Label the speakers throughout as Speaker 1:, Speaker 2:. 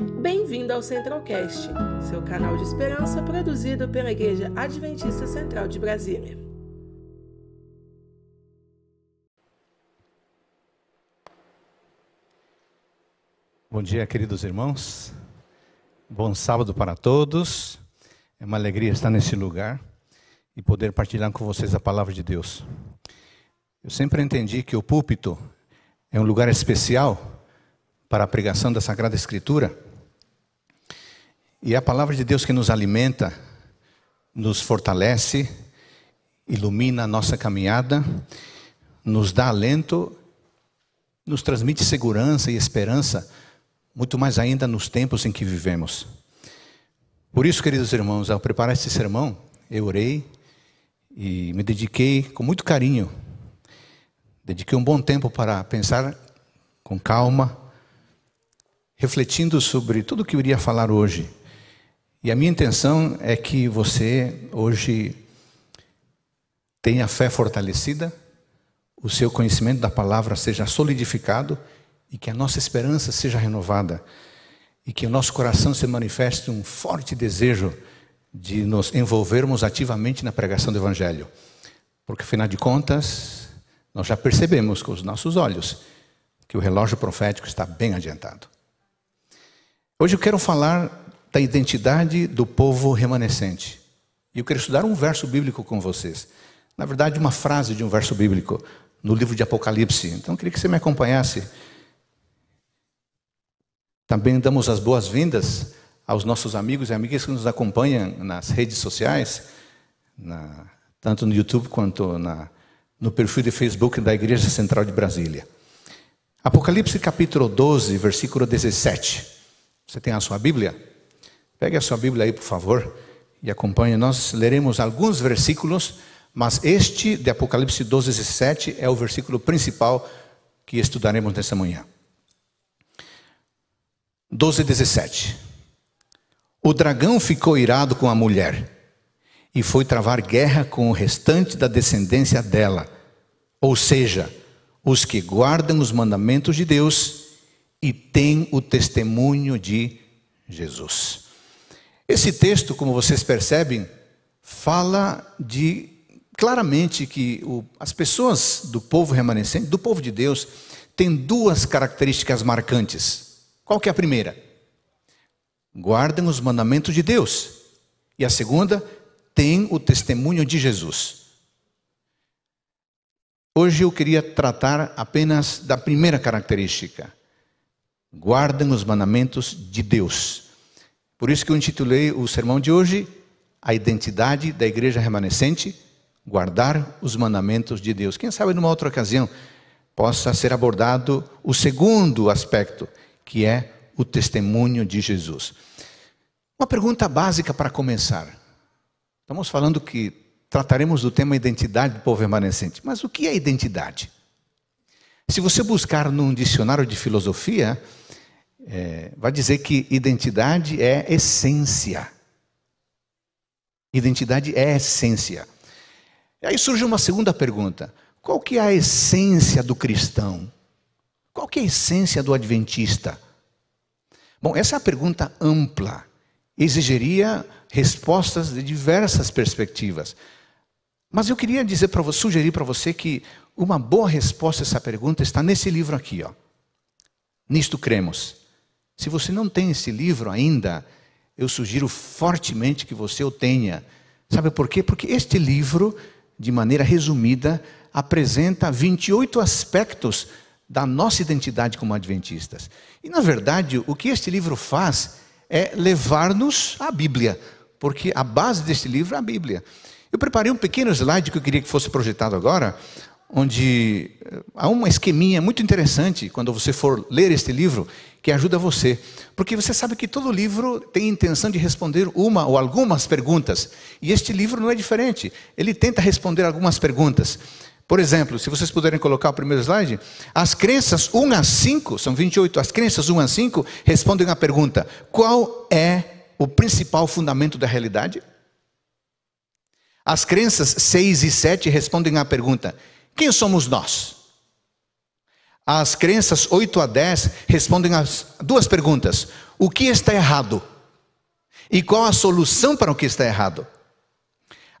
Speaker 1: Bem-vindo ao Centralcast, seu canal de esperança produzido pela Igreja Adventista Central de Brasília.
Speaker 2: Bom dia, queridos irmãos. Bom sábado para todos. É uma alegria estar nesse lugar e poder partilhar com vocês a palavra de Deus. Eu sempre entendi que o púlpito é um lugar especial para a pregação da Sagrada Escritura. E é a palavra de Deus que nos alimenta, nos fortalece, ilumina a nossa caminhada, nos dá alento, nos transmite segurança e esperança, muito mais ainda nos tempos em que vivemos. Por isso, queridos irmãos, ao preparar este sermão, eu orei e me dediquei com muito carinho. Dediquei um bom tempo para pensar com calma, refletindo sobre tudo o que eu iria falar hoje. E a minha intenção é que você hoje tenha a fé fortalecida, o seu conhecimento da palavra seja solidificado e que a nossa esperança seja renovada e que o nosso coração se manifeste um forte desejo de nos envolvermos ativamente na pregação do Evangelho. Porque, afinal de contas, nós já percebemos com os nossos olhos que o relógio profético está bem adiantado. Hoje eu quero falar da identidade do povo remanescente. E eu quero estudar um verso bíblico com vocês. Na verdade, uma frase de um verso bíblico no livro de Apocalipse. Então, eu queria que você me acompanhasse. Também damos as boas-vindas aos nossos amigos e amigas que nos acompanham nas redes sociais, na, tanto no YouTube quanto na, no perfil de Facebook da Igreja Central de Brasília. Apocalipse capítulo 12, versículo 17. Você tem a sua Bíblia? Pegue a sua Bíblia aí, por favor, e acompanhe. Nós leremos alguns versículos, mas este de Apocalipse 12, 17 é o versículo principal que estudaremos nessa manhã. 12, 17. O dragão ficou irado com a mulher e foi travar guerra com o restante da descendência dela, ou seja, os que guardam os mandamentos de Deus e têm o testemunho de Jesus. Esse texto, como vocês percebem, fala de claramente que o, as pessoas do povo remanescente, do povo de Deus, têm duas características marcantes. Qual que é a primeira? Guardam os mandamentos de Deus. E a segunda, têm o testemunho de Jesus. Hoje eu queria tratar apenas da primeira característica. Guardam os mandamentos de Deus. Por isso que eu intitulei o sermão de hoje A Identidade da Igreja Remanescente, Guardar os Mandamentos de Deus. Quem sabe numa outra ocasião possa ser abordado o segundo aspecto, que é o testemunho de Jesus. Uma pergunta básica para começar. Estamos falando que trataremos do tema identidade do povo remanescente. Mas o que é identidade? Se você buscar num dicionário de filosofia, é, vai dizer que identidade é essência. Identidade é essência. E aí surge uma segunda pergunta: qual que é a essência do cristão? Qual que é a essência do adventista? Bom, essa é a pergunta ampla. Exigiria respostas de diversas perspectivas. Mas eu queria dizer para você, sugerir para você que uma boa resposta a essa pergunta está nesse livro aqui, ó. Nisto cremos. Se você não tem esse livro ainda, eu sugiro fortemente que você o tenha. Sabe por quê? Porque este livro, de maneira resumida, apresenta 28 aspectos da nossa identidade como adventistas. E, na verdade, o que este livro faz é levar-nos à Bíblia, porque a base deste livro é a Bíblia. Eu preparei um pequeno slide que eu queria que fosse projetado agora, onde eh, há uma esqueminha muito interessante quando você for ler este livro que ajuda você, porque você sabe que todo livro tem intenção de responder uma ou algumas perguntas, e este livro não é diferente. Ele tenta responder algumas perguntas. Por exemplo, se vocês puderem colocar o primeiro slide, as crenças 1 a 5, são 28, as crenças 1 a 5 respondem à pergunta: qual é o principal fundamento da realidade? As crenças 6 e 7 respondem à pergunta: quem somos nós? As crenças 8 a 10 respondem às duas perguntas: o que está errado? E qual a solução para o que está errado?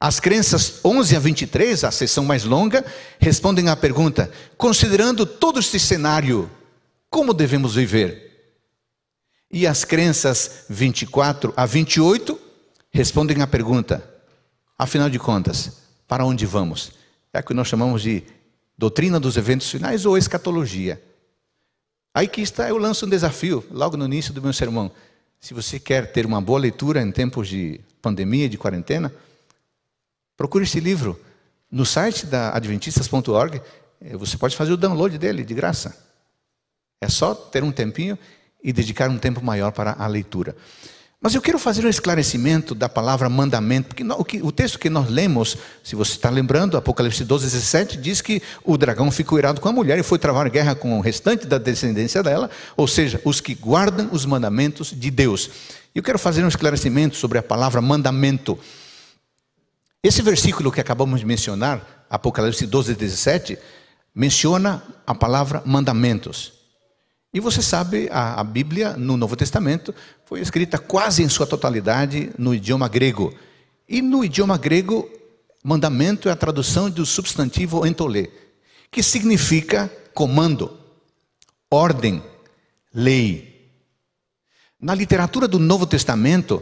Speaker 2: As crenças 11 a 23, a sessão mais longa, respondem à pergunta: considerando todo este cenário, como devemos viver? E as crenças 24 a 28 respondem à pergunta: afinal de contas, para onde vamos? É o que nós chamamos de doutrina dos eventos finais ou escatologia. Aí que está, eu lanço um desafio logo no início do meu sermão. Se você quer ter uma boa leitura em tempos de pandemia, de quarentena, procure esse livro. No site da adventistas.org, eh, você pode fazer o download dele de graça. É só ter um tempinho e dedicar um tempo maior para a leitura. Mas eu quero fazer um esclarecimento da palavra mandamento, porque o, texto que nós lemos, se você está lembrando, Apocalipse 12, 17, diz que o dragão ficou irado com a mulher e foi travar guerra com o restante da descendência dela, ou seja, os que guardam os mandamentos de Deus. Eu quero fazer um esclarecimento sobre a palavra mandamento. Esse versículo que acabamos de mencionar, Apocalipse 12, 17, menciona a palavra mandamentos. E você sabe, a, a, Bíblia no Novo Testamento foi escrita quase em sua totalidade no idioma grego. E no idioma grego, mandamento é a tradução do substantivo entolê, que significa comando, ordem, lei. Na literatura do Novo Testamento,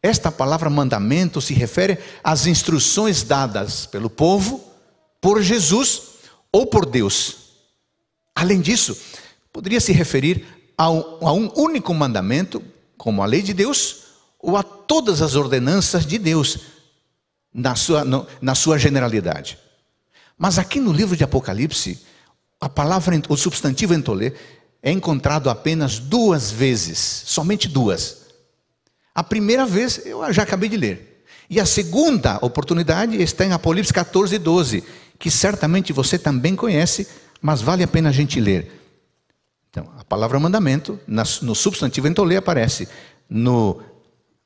Speaker 2: esta palavra mandamento se refere às instruções dadas pelo povo, por Jesus ou por Deus. Além disso, poderia se referir a um, a um único mandamento, como a lei de Deus, ou a todas as ordenanças de Deus, na sua, no, na sua generalidade. Mas aqui no livro de Apocalipse, a palavra, o substantivo entolê, é encontrado apenas duas vezes, somente duas. A primeira vez eu já acabei de ler. E a segunda oportunidade está em Apocalipse 14, 12, que certamente você também conhece, mas vale a pena a gente ler. Então, a palavra mandamento, no substantivo entolê, aparece no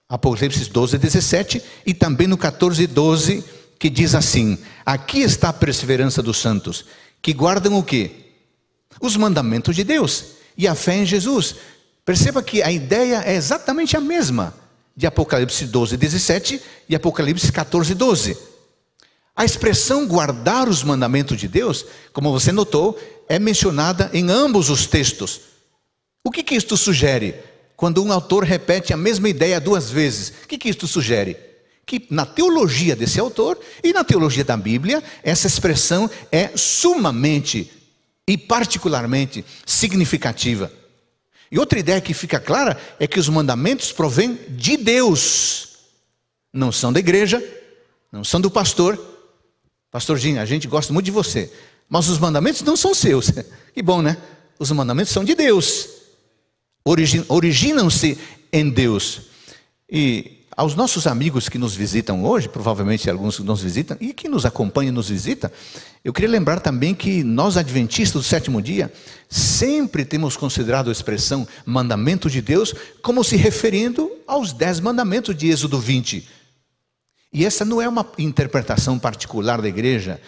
Speaker 2: Apocalipse 12, 17 e também no 14, 12, que diz assim: Aqui está a perseverança dos santos, que guardam o quê? Os mandamentos de Deus e a fé em Jesus. Perceba que a ideia é exatamente a mesma de Apocalipse 12, 17 e Apocalipse 14, 12. A expressão guardar os mandamentos de Deus, como você notou, é mencionada em ambos os textos. O que, que isto sugere? Quando um autor repete a mesma ideia duas vezes, o que, que isto sugere? Que na teologia desse autor e na teologia da Bíblia, essa expressão é sumamente e particularmente significativa. E outra ideia que fica clara é que os mandamentos provêm de Deus, não são da igreja, não são do pastor. Pastorzinho, a gente gosta muito de você, mas os mandamentos não são seus. Que bom, né? Os mandamentos são de Deus. Originam-se em Deus. E aos nossos amigos que nos visitam hoje, provavelmente alguns que nos visitam e que nos acompanham e nos visitam, eu queria lembrar também que nós, adventistas do sétimo dia, sempre temos considerado a expressão mandamento de Deus como se referindo aos dez mandamentos de Êxodo 20. E essa não é uma interpretação particular da igreja,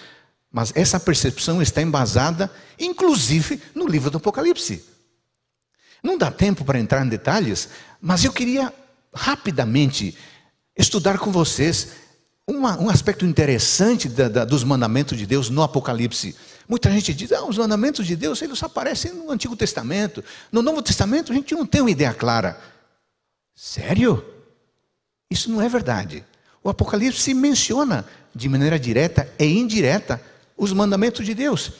Speaker 2: mas essa percepção está embasada, inclusive, no livro do Apocalipse. Não dá tempo para entrar em detalhes, mas eu queria rapidamente estudar com vocês uma, um aspecto interessante da, da, dos mandamentos de Deus no Apocalipse. Muita gente diz, ah, os mandamentos de Deus eles aparecem no Antigo Testamento. No Novo Testamento a gente não tem uma ideia clara. Sério? Isso não é verdade. O Apocalipse menciona de maneira direta e indireta os mandamentos de Deus.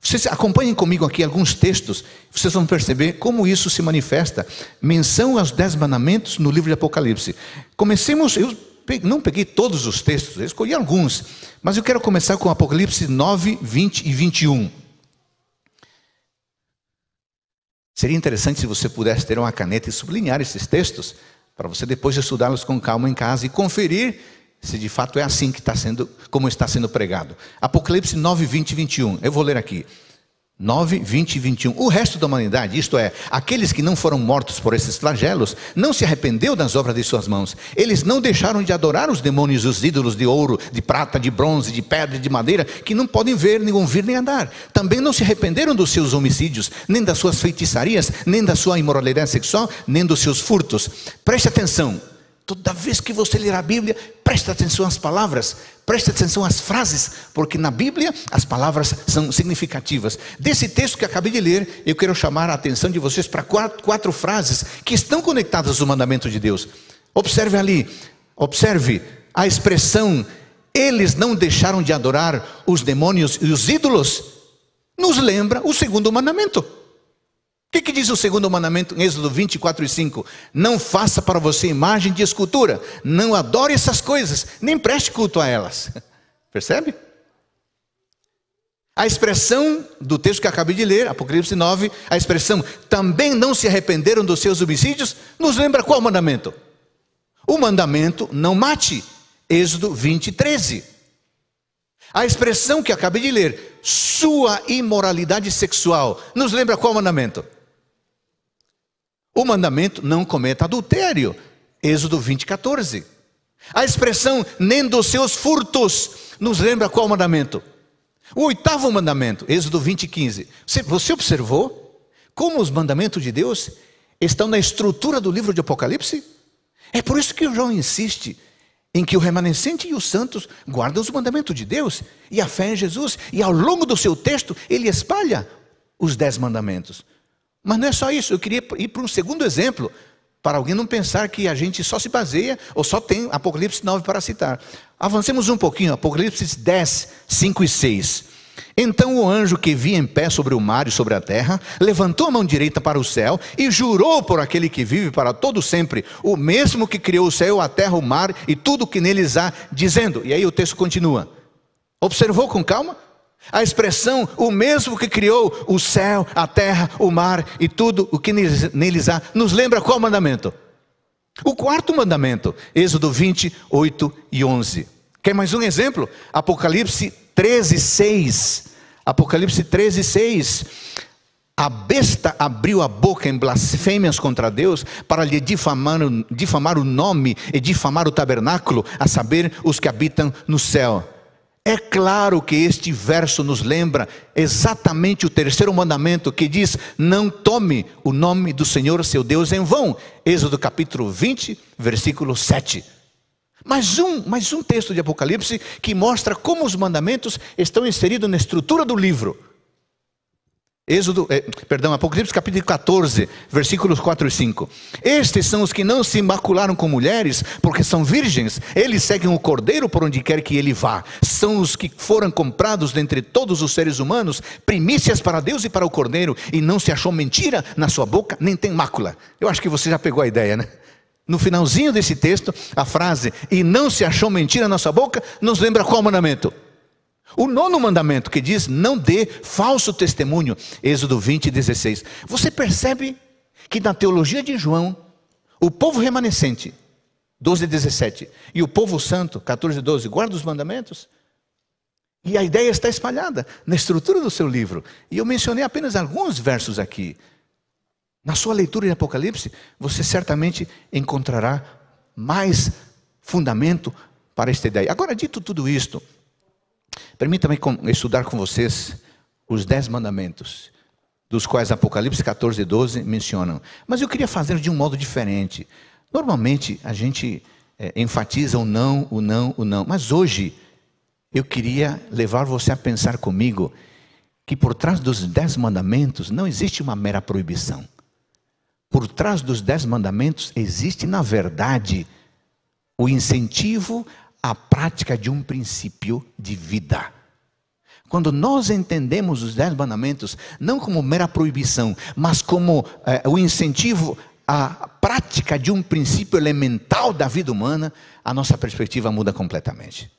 Speaker 2: Vocês acompanhem comigo aqui alguns textos, vocês vão perceber como isso se manifesta. Menção aos dez mandamentos no livro de Apocalipse. Comecemos, eu não peguei todos os textos, eu escolhi alguns, mas eu quero começar com Apocalipse 9, 20 e 21. Seria interessante se você pudesse ter uma caneta e sublinhar esses textos, para você depois estudá-los com calma em casa e conferir se de fato é assim que está sendo, como está sendo pregado. Apocalipse 9, 20 e 21. Eu vou ler aqui. 9, 20 e 21. O resto da humanidade, isto é, aqueles que não foram mortos por esses flagelos, não se arrependeu das obras de suas mãos. Eles não deixaram de adorar os demônios os ídolos de ouro, de prata, de bronze, de pedra e de madeira, que não podem ver, nem ouvir, nem andar. Também não se arrependeram dos seus homicídios, nem das suas feitiçarias, nem da sua imoralidade sexual, nem dos seus furtos. Preste atenção. Toda vez que você ler a Bíblia, preste atenção às palavras, preste atenção às frases, porque na Bíblia as palavras são significativas. Desse texto que acabei de ler, eu quero chamar a atenção de vocês para quatro, quatro frases que estão conectadas ao mandamento de Deus. Observe ali, observe a expressão: eles não deixaram de adorar os demônios e os ídolos, nos lembra o segundo mandamento. O que, que, diz o segundo mandamento em Êxodo 24 e 5? Não faça para você imagem de escultura, não adore essas coisas, nem preste culto a elas. Percebe? A expressão do texto que acabei de ler, Apocalipse 9, a expressão também não se arrependeram dos seus homicídios, nos lembra qual mandamento? O mandamento não mate, Êxodo 20, 13. A expressão que acabei de ler, sua imoralidade sexual, nos lembra qual mandamento? O mandamento não cometa adultério, Êxodo 20, 14. A expressão nem dos seus furtos nos lembra qual mandamento? O oitavo mandamento, Êxodo 20, 15. Você, observou como os mandamentos de Deus estão na estrutura do livro de Apocalipse? É por isso que João insiste em que o remanescente e os santos guardam os mandamentos de Deus e a fé em Jesus, e ao longo do seu texto ele espalha os dez mandamentos. Mas não é só isso, eu queria ir para um segundo exemplo, para alguém não pensar que a gente só se baseia ou só tem Apocalipse 9 para citar. Avancemos um pouquinho, Apocalipse 10, 5 e 6. Então o anjo que via em pé sobre o mar e sobre a terra, levantou a mão direita para o céu e jurou por aquele que vive para todo sempre, o mesmo que criou o céu, a terra, o mar e tudo o que neles há, dizendo. E aí o texto continua. Observou com calma? A expressão, o mesmo que criou o céu, a terra, o mar e tudo o que neles há, nos lembra qual mandamento? O quarto mandamento, Êxodo 20, 8 e 11. Quer mais um exemplo? Apocalipse 13, 6. Apocalipse 13, 6. A besta abriu a boca em blasfêmias contra Deus para lhe difamar, difamar o nome e difamar o tabernáculo, a saber, os que habitam no céu. É claro que este verso nos lembra exatamente o terceiro mandamento que diz: Não tome o nome do Senhor seu Deus em vão. Êxodo capítulo 20, versículo 7. Mais um, mais um texto de Apocalipse que mostra como os mandamentos estão inseridos na estrutura do livro. Êxodo, eh, perdão, Apocalipse capítulo 14, versículos 4 e 5. Estes são os que não se macularam com mulheres, porque são virgens. Eles seguem o cordeiro por onde quer que ele vá. São os que foram comprados dentre todos os seres humanos, primícias para Deus e para o cordeiro, e não se achou mentira na sua boca, nem tem mácula. Eu acho que você já pegou a ideia, né? No finalzinho desse texto, a frase, e não se achou mentira na sua boca, nos lembra qual mandamento? O nono mandamento que diz: não dê falso testemunho, Êxodo 20, 16. Você percebe que na teologia de João, o povo remanescente, 12, 17, e o povo santo, 14, 12, guarda os mandamentos? E a ideia está espalhada na estrutura do seu livro. E eu mencionei apenas alguns versos aqui. Na sua leitura de Apocalipse, você certamente encontrará mais fundamento para esta ideia. Agora, dito tudo isto, Permita-me estudar com vocês os dez mandamentos, dos quais Apocalipse 14 e 12 mencionam. Mas eu queria fazer de um modo diferente. Normalmente a gente é, enfatiza o não, o não, o não. Mas hoje eu queria levar você a pensar comigo que por trás dos dez mandamentos não existe uma mera proibição. Por trás dos dez mandamentos existe, na verdade, o incentivo a prática de um princípio de vida. Quando nós entendemos os dez mandamentos, não como mera proibição, mas como eh, o incentivo à prática de um princípio elemental da vida humana, a nossa perspectiva muda completamente.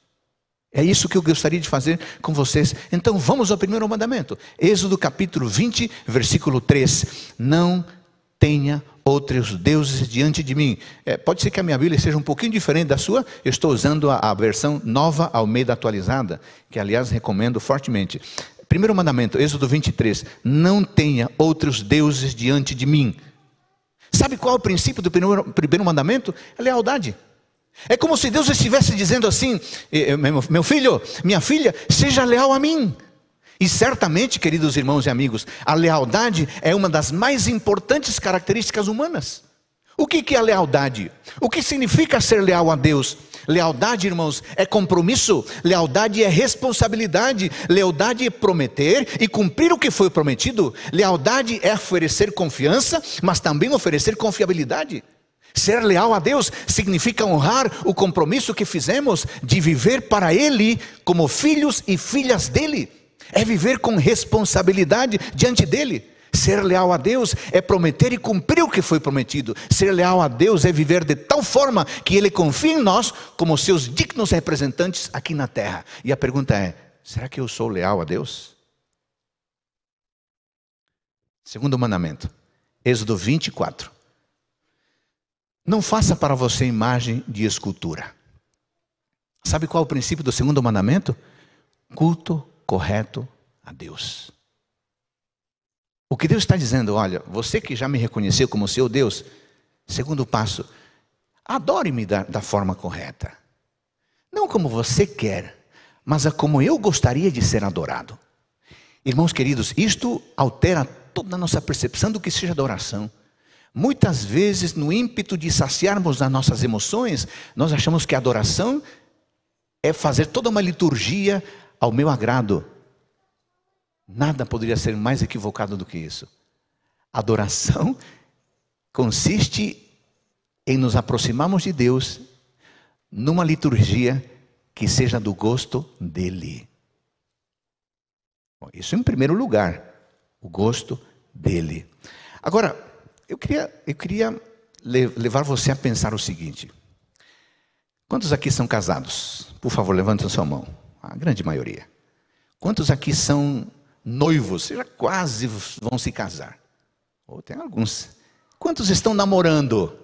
Speaker 2: É isso que eu gostaria de fazer com vocês. Então vamos ao primeiro mandamento. Êxodo capítulo 20, versículo 3. Não tenha outros deuses diante de mim. É, pode ser que a minha Bíblia seja um pouquinho diferente da sua, eu estou usando a, a versão nova Almeida atualizada, que aliás recomendo fortemente. Primeiro mandamento, Êxodo 23: Não tenha outros deuses diante de mim. Sabe qual é o princípio do primeiro, primeiro mandamento? A lealdade. É como se Deus estivesse dizendo assim: meu filho, minha filha, seja leal a mim. E certamente, queridos irmãos e amigos, a lealdade é uma das mais importantes características humanas. O que é lealdade? O que significa ser leal a Deus? Lealdade, irmãos, é compromisso, lealdade é responsabilidade, lealdade é prometer e cumprir o que foi prometido, lealdade é oferecer confiança, mas também oferecer confiabilidade. Ser leal a Deus significa honrar o compromisso que fizemos de viver para Ele como filhos e filhas dele, é viver com responsabilidade diante dele. Ser leal a Deus é prometer e cumprir o que foi prometido. Ser leal a Deus é viver de tal forma que Ele confie em nós como seus dignos representantes aqui na terra. E a pergunta é: será que eu sou leal a Deus? Segundo mandamento, Êxodo 24. Não faça para você imagem de escultura. Sabe qual é o princípio do segundo mandamento? Culto correto a Deus. O que Deus está dizendo, olha, você que já me reconheceu como seu Deus, segundo passo, adore-me da, da forma correta. Não como você quer, mas a como eu gostaria de ser adorado. Irmãos queridos, isto altera toda a nossa percepção do que seja adoração. Muitas vezes, no ímpeto de saciarmos as nossas emoções, nós achamos que adoração é fazer toda uma liturgia ao meu agrado. Nada poderia ser mais equivocado do que isso. Adoração consiste em nos aproximarmos de Deus numa liturgia que seja do gosto dele. Bom, isso em primeiro lugar, o gosto dele. Agora, eu queria, eu queria levar você a pensar o seguinte: quantos aqui são casados? Por favor, levantem sua mão. A grande maioria. Quantos aqui são noivos, já quase vão se casar. Ou tem alguns. Quantos estão namorando?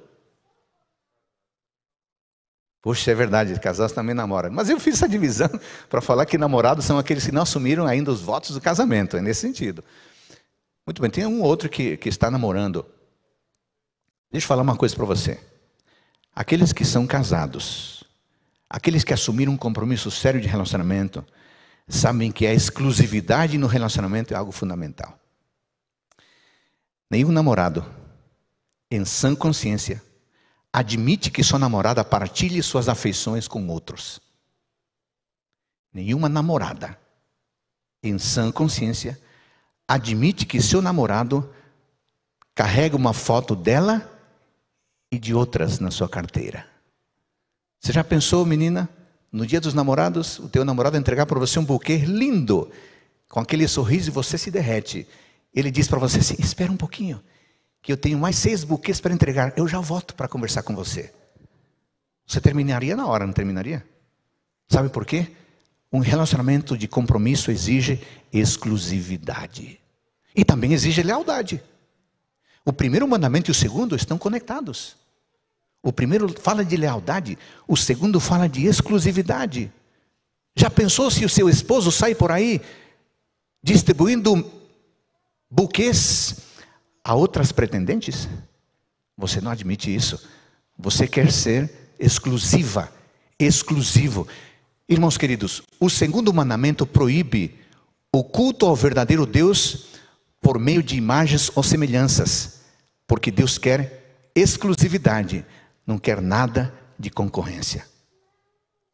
Speaker 2: Poxa, é verdade, casados também namoram. Mas eu fiz essa divisão para falar que namorados são aqueles que não assumiram ainda os votos do casamento, é nesse sentido. Muito bem, tem um outro que, que está namorando. Deixa eu falar uma coisa para você. Aqueles que são casados, aqueles que assumiram um compromisso sério de relacionamento, sabem que a exclusividade no relacionamento é algo fundamental. Nenhum namorado, em sã consciência, admite que sua namorada partilhe suas afeições com outros. Nenhuma namorada, em sã consciência, admite que seu namorado carrega uma foto dela e de outras na sua carteira. Você já pensou, menina? No dia dos namorados, o teu namorado entregar para você um buquê lindo, com aquele sorriso e você se derrete. Ele diz para você assim: espera um pouquinho, que eu tenho mais seis buquês para entregar, eu já volto para conversar com você. Você terminaria na hora, não terminaria? Sabe por quê? Um relacionamento de compromisso exige exclusividade e também exige lealdade. O primeiro mandamento e o segundo estão conectados. O primeiro fala de lealdade, o segundo fala de exclusividade. Já pensou se o seu esposo sai por aí distribuindo buquês a outras pretendentes? Você não admite isso. Você quer ser exclusiva, exclusivo. Irmãos queridos, o segundo mandamento proíbe o culto ao verdadeiro Deus por meio de imagens ou semelhanças, porque Deus quer exclusividade não quer nada de concorrência.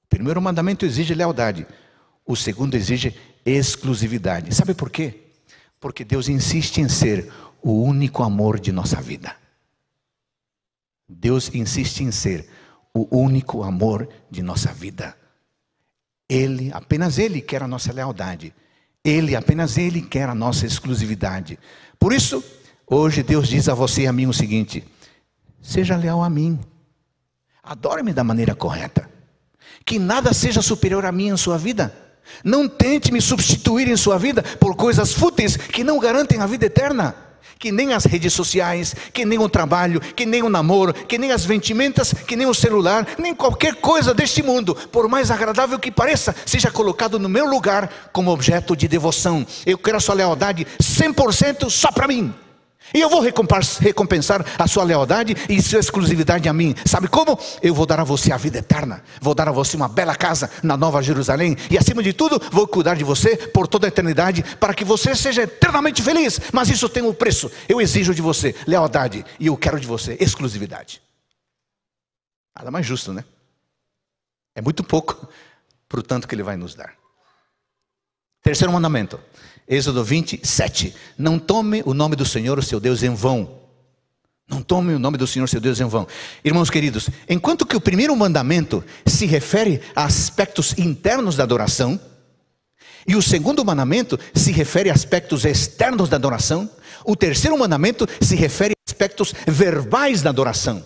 Speaker 2: O primeiro mandamento exige lealdade, o segundo exige exclusividade. Sabe por quê? Porque Deus insiste em ser o único amor de nossa vida. Deus insiste em ser o único amor de nossa vida. Ele, apenas Ele quer a nossa lealdade. Ele, apenas Ele quer a nossa exclusividade. Por isso, hoje Deus diz a você e a mim o seguinte: seja leal a mim. Adore-me da maneira correta. Que nada seja superior a mim em sua vida. Não tente me substituir em sua vida por coisas fúteis que não garantem a vida eterna. que nem as redes sociais, que nem o trabalho, que nem o namoro, que nem as vestimentas, que nem o celular, nem qualquer coisa deste mundo, por mais agradável que pareça, seja colocado no meu lugar como objeto de devoção. Eu quero a sua lealdade 100% só para mim. E eu vou recompensar a sua lealdade e sua exclusividade a mim. Sabe como? Eu vou dar a você a vida eterna. Vou dar a você uma bela casa na Nova Jerusalém. E acima de tudo, vou cuidar de você por toda a eternidade, para que você seja eternamente feliz. Mas isso tem um preço. Eu exijo de você lealdade e eu quero de você exclusividade. Nada mais justo, né? É muito pouco para o tanto que ele vai nos dar. Terceiro mandamento. Êxodo 27. Não tome o nome do Senhor, o seu Deus, em vão. Não tome o nome do Senhor, seu Deus, em vão. Irmãos queridos, enquanto que o primeiro mandamento se refere a aspectos internos da adoração, e o segundo mandamento se refere a aspectos externos da adoração, o terceiro mandamento se refere a aspectos verbais da adoração.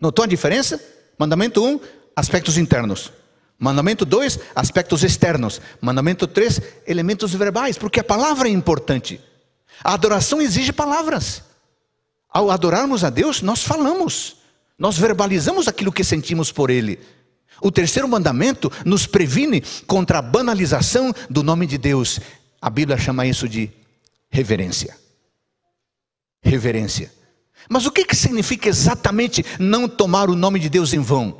Speaker 2: Notou a diferença? Mandamento 1, um, aspectos internos. Mandamento 2, aspectos externos. Mandamento 3, elementos verbais, porque a palavra é importante. A adoração exige palavras. Ao adorarmos a Deus, nós falamos, nós verbalizamos aquilo que sentimos por Ele. O terceiro mandamento nos previne contra a banalização do nome de Deus. A Bíblia chama isso de reverência. Reverência. Mas o que, que significa exatamente não tomar o nome de Deus em vão?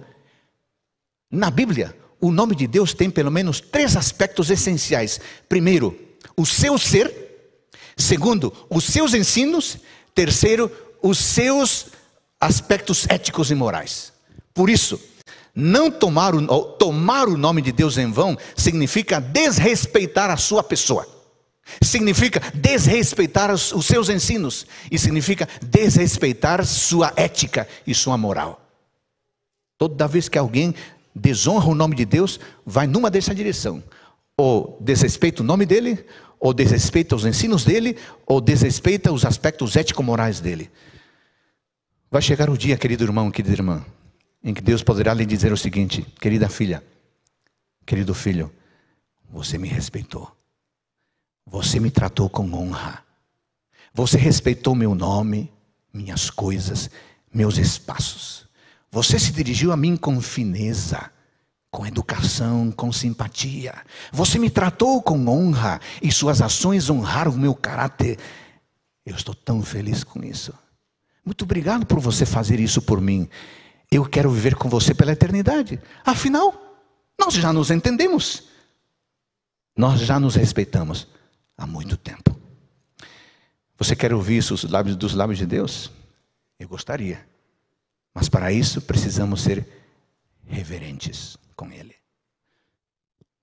Speaker 2: Na Bíblia, o nome de Deus tem pelo menos três aspectos essenciais. Primeiro, o seu ser. Segundo, os seus ensinos. Terceiro, os seus aspectos éticos e morais. Por isso, não tomar o, tomar o nome de Deus em vão significa desrespeitar a sua pessoa. Significa desrespeitar os, os seus ensinos. E significa desrespeitar sua ética e sua moral. Toda vez que alguém desonra o nome de Deus, vai numa dessa direção. Ou desrespeita o nome dele, ou desrespeita os ensinos dele, ou desrespeita os aspectos ético-morais dele. Vai chegar o dia, querido irmão, querida irmã, em que Deus poderá lhe dizer o seguinte: querida filha, querido filho, você me respeitou, você me tratou com honra, você respeitou meu nome, minhas coisas, meus espaços. Você se dirigiu a mim com fineza, com educação, com simpatia. Você me tratou com honra e suas ações honraram o meu caráter. Eu estou tão feliz com isso. Muito obrigado por você fazer isso por mim. Eu quero viver com você pela eternidade. Afinal, nós já nos entendemos. Nós já nos respeitamos há muito tempo. Você quer ouvir isso dos lábios de Deus? Eu gostaria. Mas para isso precisamos ser reverentes com Ele.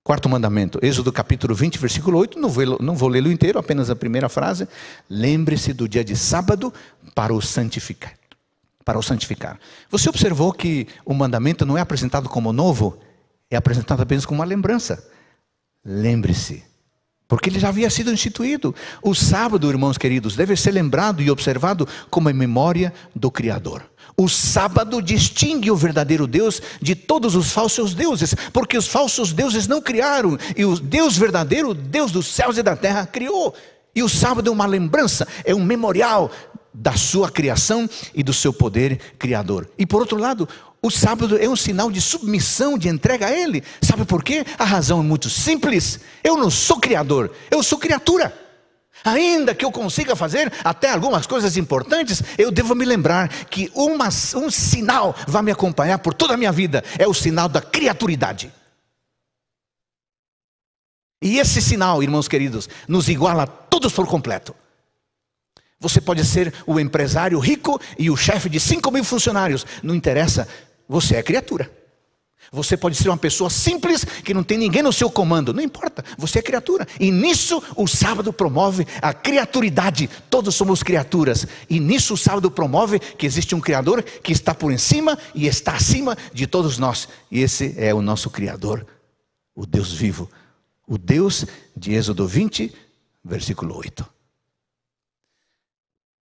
Speaker 2: Quarto mandamento, Êxodo capítulo 20, versículo 8, não vou, não vou lê-lo inteiro, apenas a primeira frase. Lembre-se do dia de sábado para o santificar. Para o santificar. Você observou que o mandamento não é apresentado como novo, é apresentado apenas como uma lembrança. Lembre-se porque ele já havia sido instituído. O sábado, irmãos queridos, deve ser lembrado e observado como a memória do Criador. O sábado distingue o verdadeiro Deus de todos os falsos deuses, porque os falsos deuses não criaram, e o Deus verdadeiro, Deus dos céus e da terra, criou. E o sábado é uma lembrança, é um memorial da sua criação e do seu poder criador. E por outro lado, o sábado é um sinal de submissão, de entrega a Ele. Sabe por quê? A razão é muito simples. Eu não sou criador, eu sou criatura. Ainda que eu consiga fazer até algumas coisas importantes, eu devo me lembrar que uma, um sinal vai me acompanhar por toda a minha vida: é o sinal da criaturidade. E esse sinal, irmãos queridos, nos iguala a todos por completo. Você pode ser o empresário rico e o chefe de 5 mil funcionários, não interessa, você é criatura. Você pode ser uma pessoa simples que não tem ninguém no seu comando, não importa, você é criatura. E nisso o sábado promove a criaturidade. Todos somos criaturas. E nisso o sábado promove que existe um Criador que está por cima e está acima de todos nós. E esse é o nosso Criador, o Deus vivo, o Deus de Êxodo 20, versículo 8.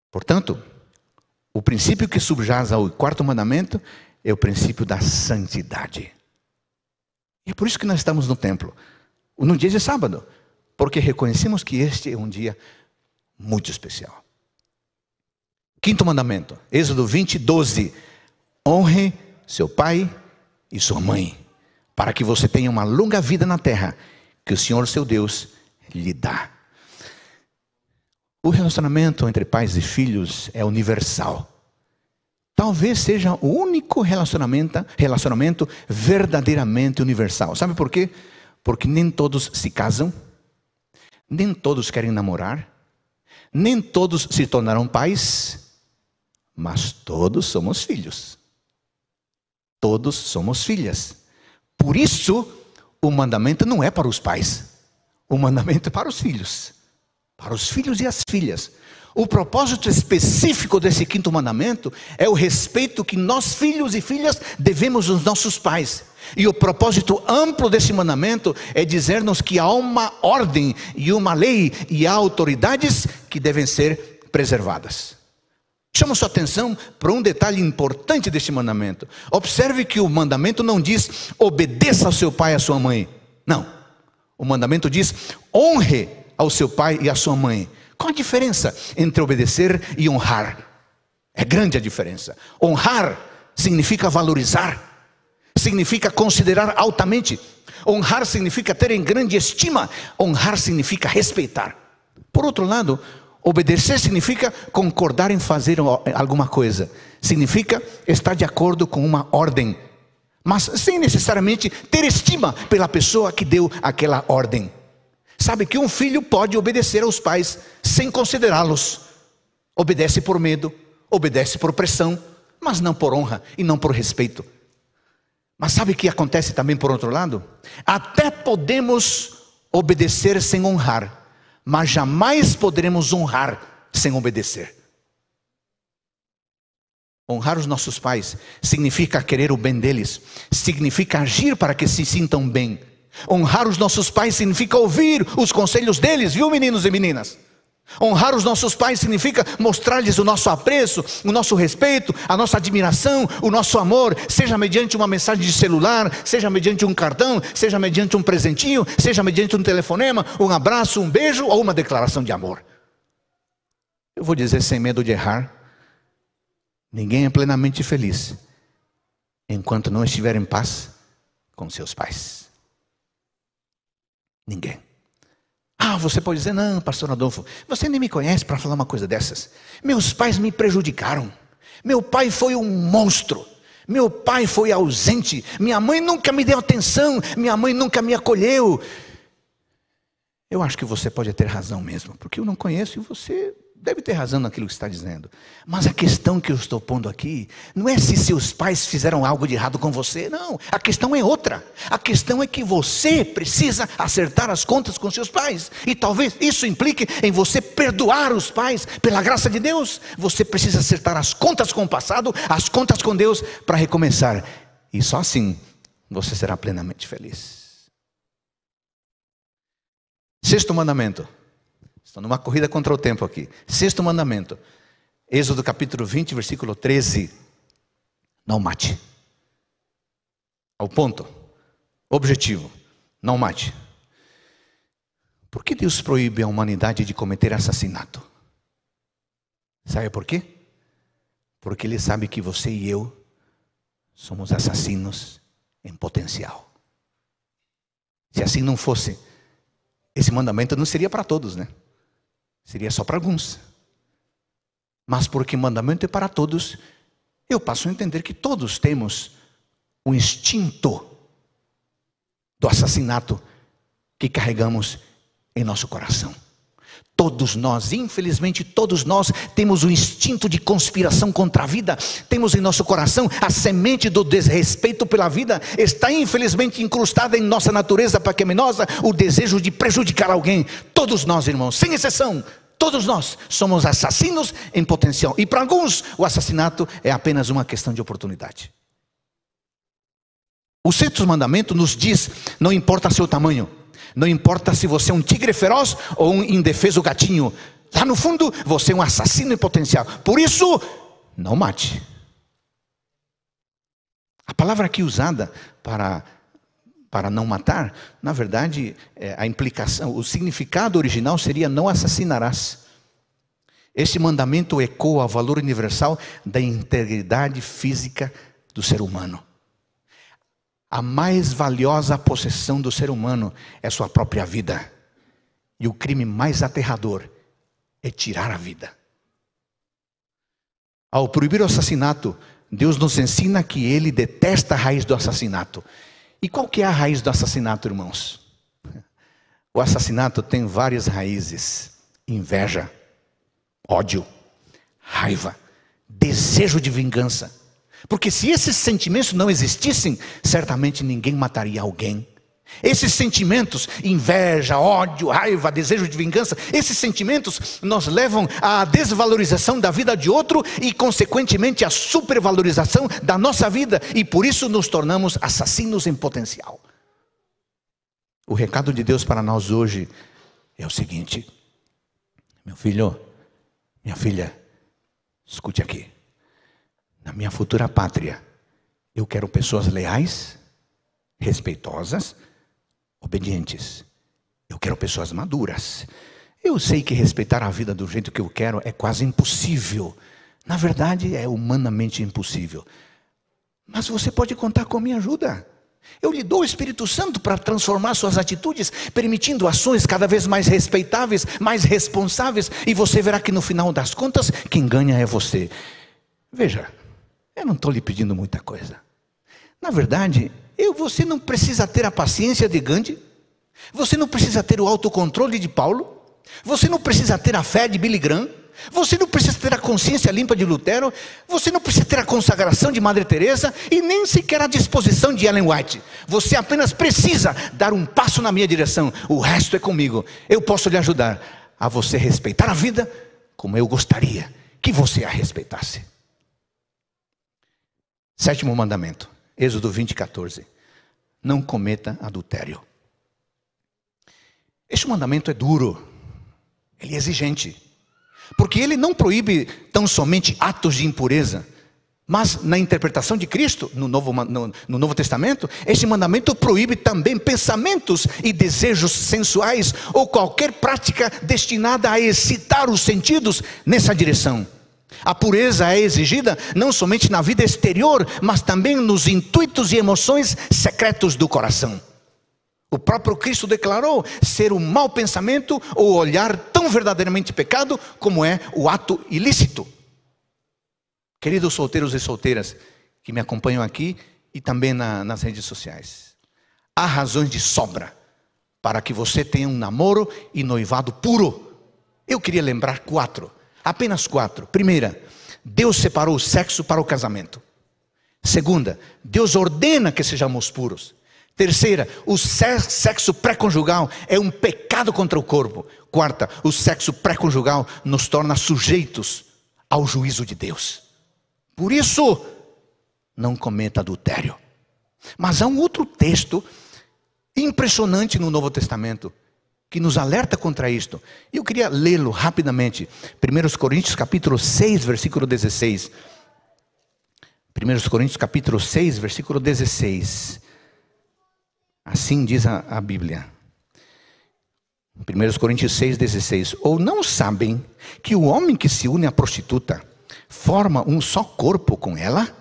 Speaker 2: Portanto, o princípio que subjaz ao quarto mandamento é o princípio da santidade. E é por isso que nós estamos no templo, no dia de sábado, porque reconhecemos que este é um dia muito especial. Quinto mandamento, Êxodo 20, 12. Honre seu pai e sua mãe, para que você tenha uma longa vida na terra que o Senhor seu Deus lhe dá. O relacionamento entre pais e filhos é universal. Talvez seja o único relacionamento, relacionamento verdadeiramente universal. Sabe por quê? Porque nem todos se casam, nem todos querem namorar, nem todos se tornarão pais, mas todos somos filhos. Todos somos filhas. Por isso, o mandamento não é para os pais, o mandamento é para os filhos. Para os filhos e as filhas. O propósito específico desse quinto mandamento é o respeito que nós, filhos e filhas, devemos aos nossos pais. E o propósito amplo desse mandamento é dizer-nos que há uma ordem e uma lei e há autoridades que devem ser preservadas. Chamo sua atenção para um detalhe importante deste mandamento. Observe que o mandamento não diz obedeça ao seu pai e à sua mãe. Não. O mandamento diz honre ao seu pai e à sua mãe. Qual a diferença entre obedecer e honrar? É grande a diferença. Honrar significa valorizar, significa considerar altamente. Honrar significa ter em grande estima, honrar significa respeitar. Por outro lado, obedecer significa concordar em fazer alguma coisa, significa estar de acordo com uma ordem, mas sem necessariamente ter estima pela pessoa que deu aquela ordem. Sabe que um filho pode obedecer aos pais sem considerá-los. Obedece por medo, obedece por pressão, mas não por honra e não por respeito. Mas sabe o que acontece também por outro lado? Até podemos obedecer sem honrar, mas jamais poderemos honrar sem obedecer. Honrar os nossos pais significa querer o bem deles, significa agir para que se sintam bem Honrar os nossos pais significa ouvir os conselhos deles, viu, meninos e meninas? Honrar os nossos pais significa mostrar-lhes o nosso apreço, o nosso respeito, a nossa admiração, o nosso amor, seja mediante uma mensagem de celular, seja mediante um cartão, seja mediante um presentinho, seja mediante um telefonema, um abraço, um beijo ou uma declaração de amor. Eu vou dizer sem medo de errar: ninguém é plenamente feliz enquanto não estiver em paz com seus pais. Ninguém. Ah, você pode dizer, não, pastor Adolfo, você nem me conhece para falar uma coisa dessas. Meus pais me prejudicaram. Meu pai foi um monstro. Meu pai foi ausente. Minha mãe nunca me deu atenção. Minha mãe nunca me acolheu. Eu acho que você pode ter razão mesmo, porque eu não conheço e você deve ter razão naquilo que está dizendo. Mas a questão que eu estou pondo aqui não é se seus pais fizeram algo de errado com você, não. A questão é outra. A questão é que você precisa acertar as contas com seus pais. E talvez isso implique em você perdoar os pais pela graça de Deus. Você precisa acertar as contas com o passado, as contas com Deus para recomeçar. E só assim você será plenamente feliz. Sexto mandamento. Estou numa corrida contra o tempo aqui. Sexto mandamento. Êxodo capítulo 20, versículo 13. Não mate. Ao ponto. Objetivo. Não mate. Por que Deus proíbe a humanidade de cometer assassinato? Sabe por quê? Porque Ele sabe que você e eu somos assassinos em potencial. Se assim não fosse, esse mandamento não seria para todos, né? Seria só para alguns. Mas porque mandamento é para todos, eu passo a entender que todos temos o instinto do assassinato que carregamos em nosso coração. Todos nós, infelizmente, todos nós temos o instinto de conspiração contra a vida, temos em nosso coração a semente do desrespeito pela vida, está infelizmente incrustada em nossa natureza pecaminosa o desejo de prejudicar alguém. Todos nós, irmãos, sem exceção, todos nós somos assassinos em potencial, e para alguns o assassinato é apenas uma questão de oportunidade. O sexto mandamento nos diz: não importa seu tamanho. Não importa se você é um tigre feroz ou um indefeso gatinho. Lá no fundo, você é um assassino em potencial. Por isso, não mate. A palavra aqui usada para, para não matar, na verdade, é, a implicação, o significado original seria não assassinarás. Esse mandamento ecoa o valor universal da integridade física do ser humano. A mais valiosa possessão do ser humano é sua própria vida. E o crime mais aterrador é tirar a vida. Ao proibir o assassinato, Deus nos ensina que ele detesta a raiz do assassinato. E qual que é a raiz do assassinato, irmãos? O assassinato tem várias raízes: inveja, ódio, raiva, desejo de vingança. Porque se esses sentimentos não existissem, certamente ninguém mataria alguém. Esses sentimentos, inveja, ódio, raiva, desejo de vingança, esses sentimentos nos levam à desvalorização da vida de outro e, consequentemente, à supervalorização da nossa vida, e por isso nos tornamos assassinos em potencial. O recado de Deus para nós hoje é o seguinte: meu filho, minha filha, escute aqui. Na minha futura pátria, eu quero pessoas leais, respeitosas, obedientes. Eu quero pessoas maduras. Eu sei que respeitar a vida do jeito que eu quero é quase impossível. Na verdade, é humanamente impossível. Mas você pode contar com a minha ajuda. Eu lhe dou o Espírito Santo para transformar suas atitudes, permitindo ações cada vez mais respeitáveis, mais responsáveis, e você verá que no final das contas, quem ganha é você. Veja, eu não estou lhe pedindo muita coisa. Na verdade, eu, você não precisa ter a paciência de Gandhi, você não precisa ter o autocontrole de Paulo, você não precisa ter a fé de Billy Graham, você não precisa ter a consciência limpa de Lutero, você não precisa ter a consagração de Madre Teresa e nem sequer a disposição de Ellen White. Você apenas precisa dar um passo na minha direção. O resto é comigo. Eu posso lhe ajudar a você respeitar a vida como eu gostaria que você a respeitasse. Sétimo mandamento. Êxodo 20, 14. Não cometa adultério. Este mandamento é duro, ele é exigente, porque ele não proíbe tão somente atos de impureza, mas na interpretação de Cristo, no Novo, no, no Novo Testamento, este mandamento proíbe também pensamentos e desejos sensuais ou qualquer prática destinada a excitar os sentidos nessa direção. A pureza é exigida não somente na vida exterior, mas também nos intuitos e emoções secretos do coração. O próprio Cristo declarou ser o mau pensamento ou olhar tão verdadeiramente pecado como é o ato ilícito. Queridos solteiros e solteiras que me acompanham aqui e também na, nas redes sociais, há razões de sobra para que você tenha um namoro e noivado puro. Eu queria lembrar quatro. Apenas quatro. Primeira, Deus separou o sexo para o casamento. Segunda, Deus ordena que sejamos puros. Terceira, o sexo pré-conjugal é um pecado contra o corpo. Quarta, o sexo pré-conjugal nos torna sujeitos ao juízo de Deus. Por isso, não cometa adultério. Mas há um outro texto impressionante no Novo Testamento que nos alerta contra isto. Eu queria lê-lo rapidamente. 1 Coríntios capítulo 6, versículo 16. 1 Coríntios capítulo 6, versículo 16. Assim diz a, a Bíblia. 1 Coríntios 6, 16. Ou não sabem que o homem que se une à prostituta forma um só corpo com ela?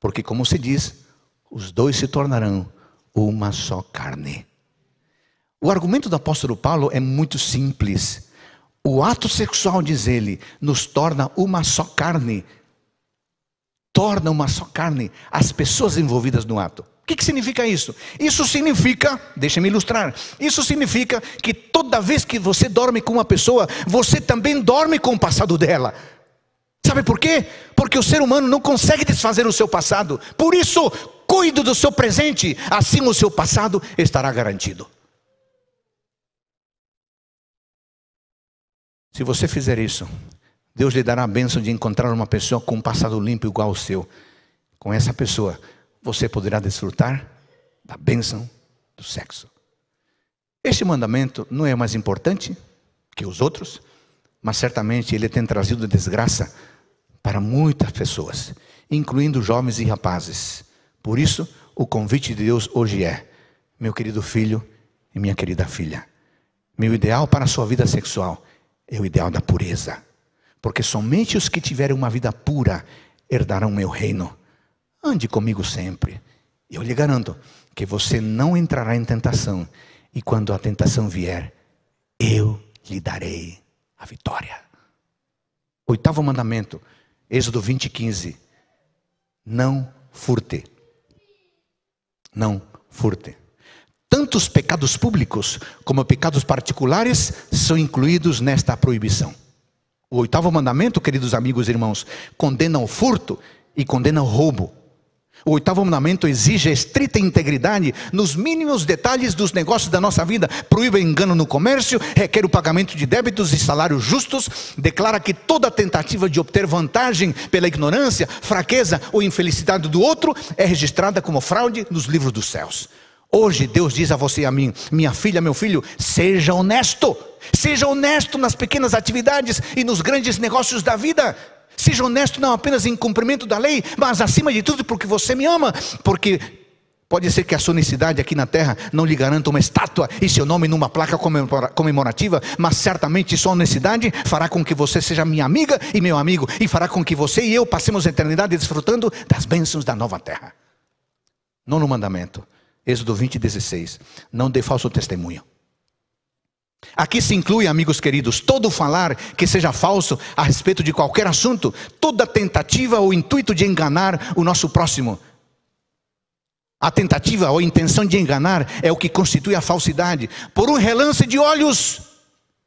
Speaker 2: Porque, como se diz, os dois se tornarão uma só carne. O argumento do apóstolo Paulo é muito simples. O ato sexual, diz ele, nos torna uma só carne. Torna uma só carne as pessoas envolvidas no ato. O que, que significa isso? Isso significa, deixa-me ilustrar, isso significa que toda vez que você dorme com uma pessoa, você também dorme com o passado dela. Sabe por quê? Porque o ser humano não consegue desfazer o seu passado. Por isso, cuide do seu presente, assim o seu passado estará garantido. Se você fizer isso, Deus lhe dará a bênção de encontrar uma pessoa com um passado limpo igual ao seu. Com essa pessoa, você poderá desfrutar da bênção do sexo. Este mandamento não é mais importante que os outros, mas certamente ele tem trazido desgraça para muitas pessoas, incluindo jovens e rapazes. Por isso, o convite de Deus hoje é: meu querido filho e minha querida filha, meu ideal para a sua vida sexual é o ideal da pureza. porque somente os que tiverem uma vida pura herdarão meu reino. Ande comigo sempre. Eu lhe garanto que você não entrará em tentação, e quando a tentação vier, eu lhe darei a vitória. Oitavo mandamento, Êxodo 20, 15. Não furte. Não furte. Tanto os pecados públicos como pecados particulares são incluídos nesta proibição. O oitavo mandamento, queridos amigos e irmãos, condena o furto e condena o roubo. O oitavo mandamento exige a estrita integridade nos mínimos detalhes dos negócios da nossa vida. Proíbe engano no comércio, requer o pagamento de débitos e salários justos, declara que toda tentativa de obter vantagem pela ignorância, fraqueza ou infelicidade do outro é registrada como fraude nos livros dos céus. Hoje Deus diz a você e a mim, minha filha, meu filho, seja honesto. Seja honesto nas pequenas atividades e nos grandes negócios da vida. Seja honesto não apenas em cumprimento da lei, mas acima de tudo porque você me ama, porque pode ser que a sua honestidade aqui na terra não lhe garanta uma estátua e seu nome numa placa comemorativa, mas certamente sua honestidade fará com que você seja minha amiga e meu amigo, e fará com que você e eu passemos a eternidade desfrutando das bênçãos da nova terra. Nono mandamento, Êxodo 20, 16: Não dê falso testemunho. Aqui se inclui, amigos queridos, todo falar que seja falso a respeito de qualquer assunto, toda tentativa ou intuito de enganar o nosso próximo. A tentativa ou intenção de enganar é o que constitui a falsidade. Por um relance de olhos,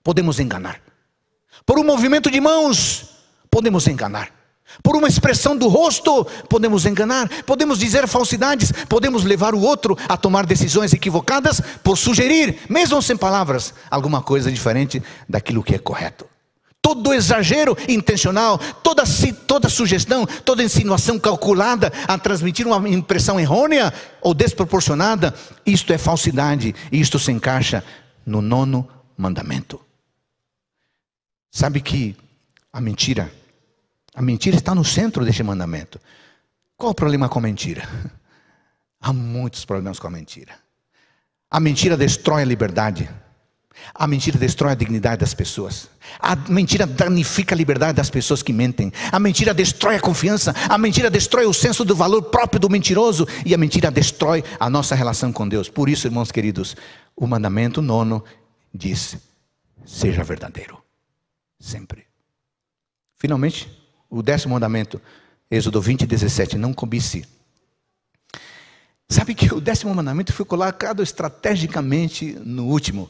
Speaker 2: podemos enganar. Por um movimento de mãos, podemos enganar. Por uma expressão do rosto, podemos enganar, podemos dizer falsidades, podemos levar o outro a tomar decisões equivocadas por sugerir, mesmo sem palavras, alguma coisa diferente daquilo que é correto. Todo exagero intencional, toda, toda sugestão, toda insinuação calculada a transmitir uma impressão errônea ou desproporcionada, isto é falsidade e isto se encaixa no nono mandamento. Sabe que a mentira a mentira está no centro deste mandamento. Qual o problema com a mentira? Há muitos problemas com a mentira. A mentira destrói a liberdade. A mentira destrói a dignidade das pessoas. A mentira danifica a liberdade das pessoas que mentem. A mentira destrói a confiança. A mentira destrói o senso do valor próprio do mentiroso. E a mentira destrói a nossa relação com Deus. Por isso, irmãos queridos, o mandamento nono diz: seja verdadeiro. Sempre. Finalmente, o décimo mandamento, Êxodo 20, 17, não cobice. Sabe que o décimo mandamento foi colocado estrategicamente no último.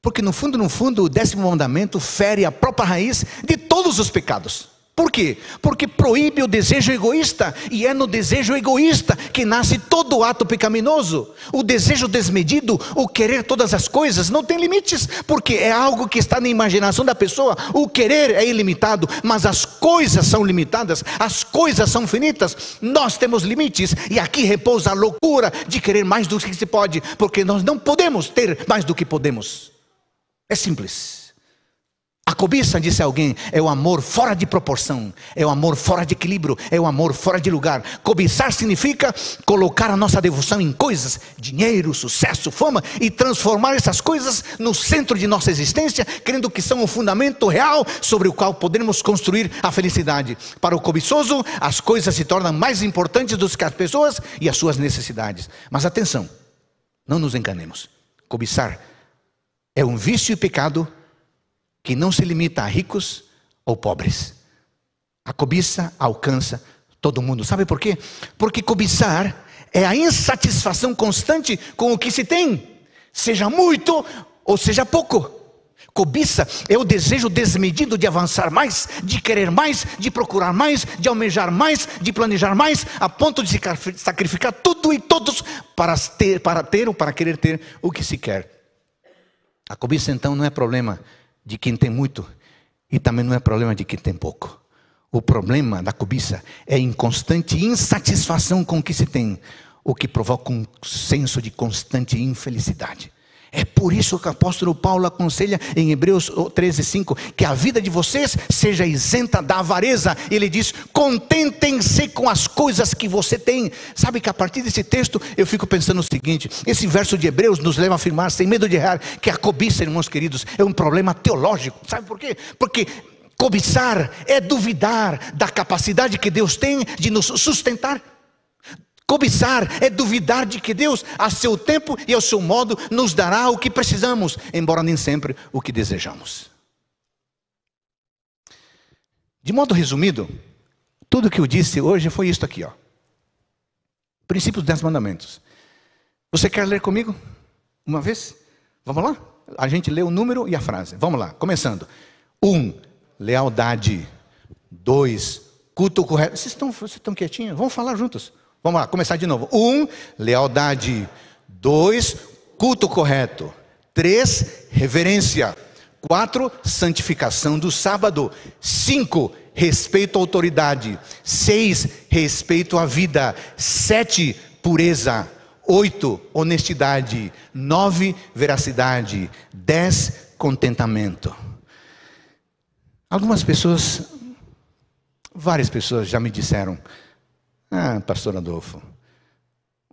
Speaker 2: Porque no fundo, no fundo, o décimo mandamento fere a própria raiz de todos os pecados. Por quê? Porque proíbe o desejo egoísta, e é no desejo egoísta que nasce todo ato pecaminoso. O desejo desmedido, o querer todas as coisas, não tem limites, porque é algo que está na imaginação da pessoa. O querer é ilimitado, mas as coisas são limitadas, as coisas são finitas. Nós temos limites, e aqui repousa a loucura de querer mais do que se pode, porque nós não podemos ter mais do que podemos. É simples. A cobiça, disse alguém, é o amor fora de proporção, é o amor fora de equilíbrio, é o amor fora de lugar. Cobiçar significa colocar a nossa devoção em coisas, dinheiro, sucesso, fama, e transformar essas coisas no centro de nossa existência, crendo que são o fundamento real sobre o qual podemos construir a felicidade. Para o cobiçoso, as coisas se tornam mais importantes do que as pessoas e as suas necessidades. Mas atenção, não nos enganemos. Cobiçar é um vício e pecado que não se limita a ricos ou pobres. A cobiça alcança todo mundo. Sabe por quê? Porque cobiçar é a insatisfação constante com o que se tem, seja muito ou seja pouco. Cobiça é o desejo desmedido de avançar mais, de querer mais, de procurar mais, de almejar mais, de planejar mais, a ponto de sacrificar tudo e todos para ter, para ter ou para querer ter o que se quer. A cobiça então não é problema de quem tem muito e também não é problema de quem tem pouco. O problema da cobiça é a inconstante insatisfação com o que se tem, o que provoca um senso de constante infelicidade. É por isso que o apóstolo Paulo aconselha em Hebreus 13:5 que a vida de vocês seja isenta da avareza. Ele diz: "Contentem-se com as coisas que você tem". Sabe que a partir desse texto eu fico pensando o seguinte: esse verso de Hebreus nos leva a afirmar sem medo de errar que a cobiça, irmãos queridos, é um problema teológico. Sabe por quê? Porque Cobiçar é duvidar da capacidade que Deus tem de nos sustentar. Cobiçar é duvidar de que Deus, a seu tempo e ao seu modo, nos dará o que precisamos, embora nem sempre o que desejamos. De modo resumido, tudo que eu disse hoje foi isto aqui, ó. Princípios dos Dez Mandamentos. Você quer ler comigo? Uma vez? Vamos lá? A gente lê o número e a frase. Vamos lá, começando. Um, lealdade. Dois, culto correto. Vocês estão, vocês estão quietinhos? Vamos falar juntos. Vamos lá, começar de novo. Um, lealdade. Dois, culto correto. Três, reverência. Quatro, santificação do sábado. Cinco, respeito à autoridade. Seis, respeito à vida. Sete, pureza. Oito, honestidade. Nove, veracidade. Dez, contentamento. Algumas pessoas, várias pessoas já me disseram: Ah, pastor Adolfo,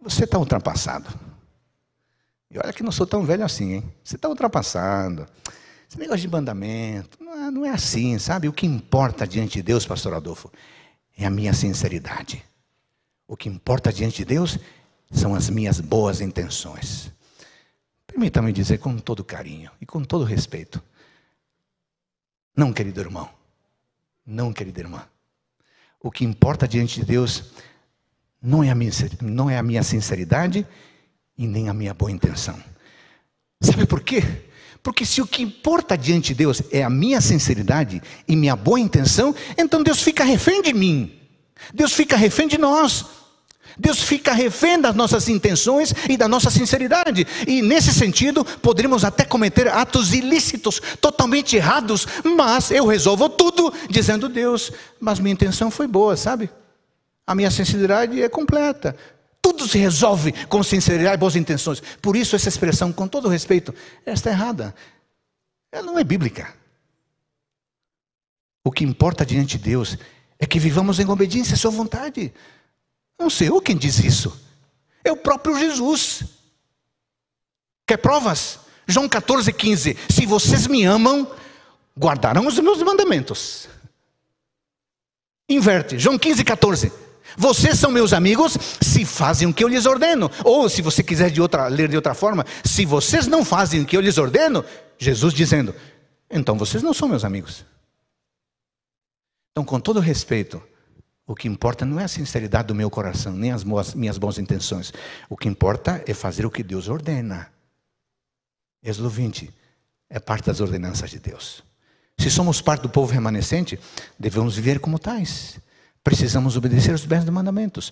Speaker 2: você está ultrapassado. E olha que não sou tão velho assim, hein? Você está ultrapassado. Esse negócio de mandamento, não é, não é assim, sabe? O que importa diante de Deus, pastor Adolfo, é a minha sinceridade. O que importa diante de Deus são as minhas boas intenções. Permita-me dizer com todo carinho e com todo respeito. Não, querido irmão. Não, querida irmã. O que importa diante de Deus não é a minha, não é a minha sinceridade e nem a minha boa intenção. Sabe por quê? Porque se o que importa diante de Deus é a minha sinceridade e minha boa intenção, então Deus fica refém de mim. Deus fica refém de nós. Deus fica refém das nossas intenções e da nossa sinceridade. E nesse sentido, poderíamos até cometer atos ilícitos, totalmente errados, mas eu resolvo tudo dizendo: Deus, mas minha intenção foi boa, sabe? A minha sinceridade é completa. Tudo se resolve com sinceridade e boas intenções. Por isso, essa expressão, com todo respeito, está errada. Ela não é bíblica. O que importa diante de Deus é que vivamos em obediência à Sua vontade. Não sei eu quem diz isso. É o próprio Jesus. Quer provas? João 14, 15. Se vocês me amam, guardarão os meus mandamentos. Inverte. João 15, 14. Vocês são meus amigos se fazem o que eu lhes ordeno. Ou, se você quiser de outra, ler de outra forma, se vocês não fazem o que eu lhes ordeno, Jesus dizendo, então vocês não são meus amigos. Então, com todo respeito, o que importa não é a sinceridade do meu coração, nem as minhas boas intenções. O que importa é fazer o que Deus ordena. Êxodo 20 é parte das ordenanças de Deus. Se somos parte do povo remanescente, devemos viver como tais. Precisamos obedecer os bens mandamentos.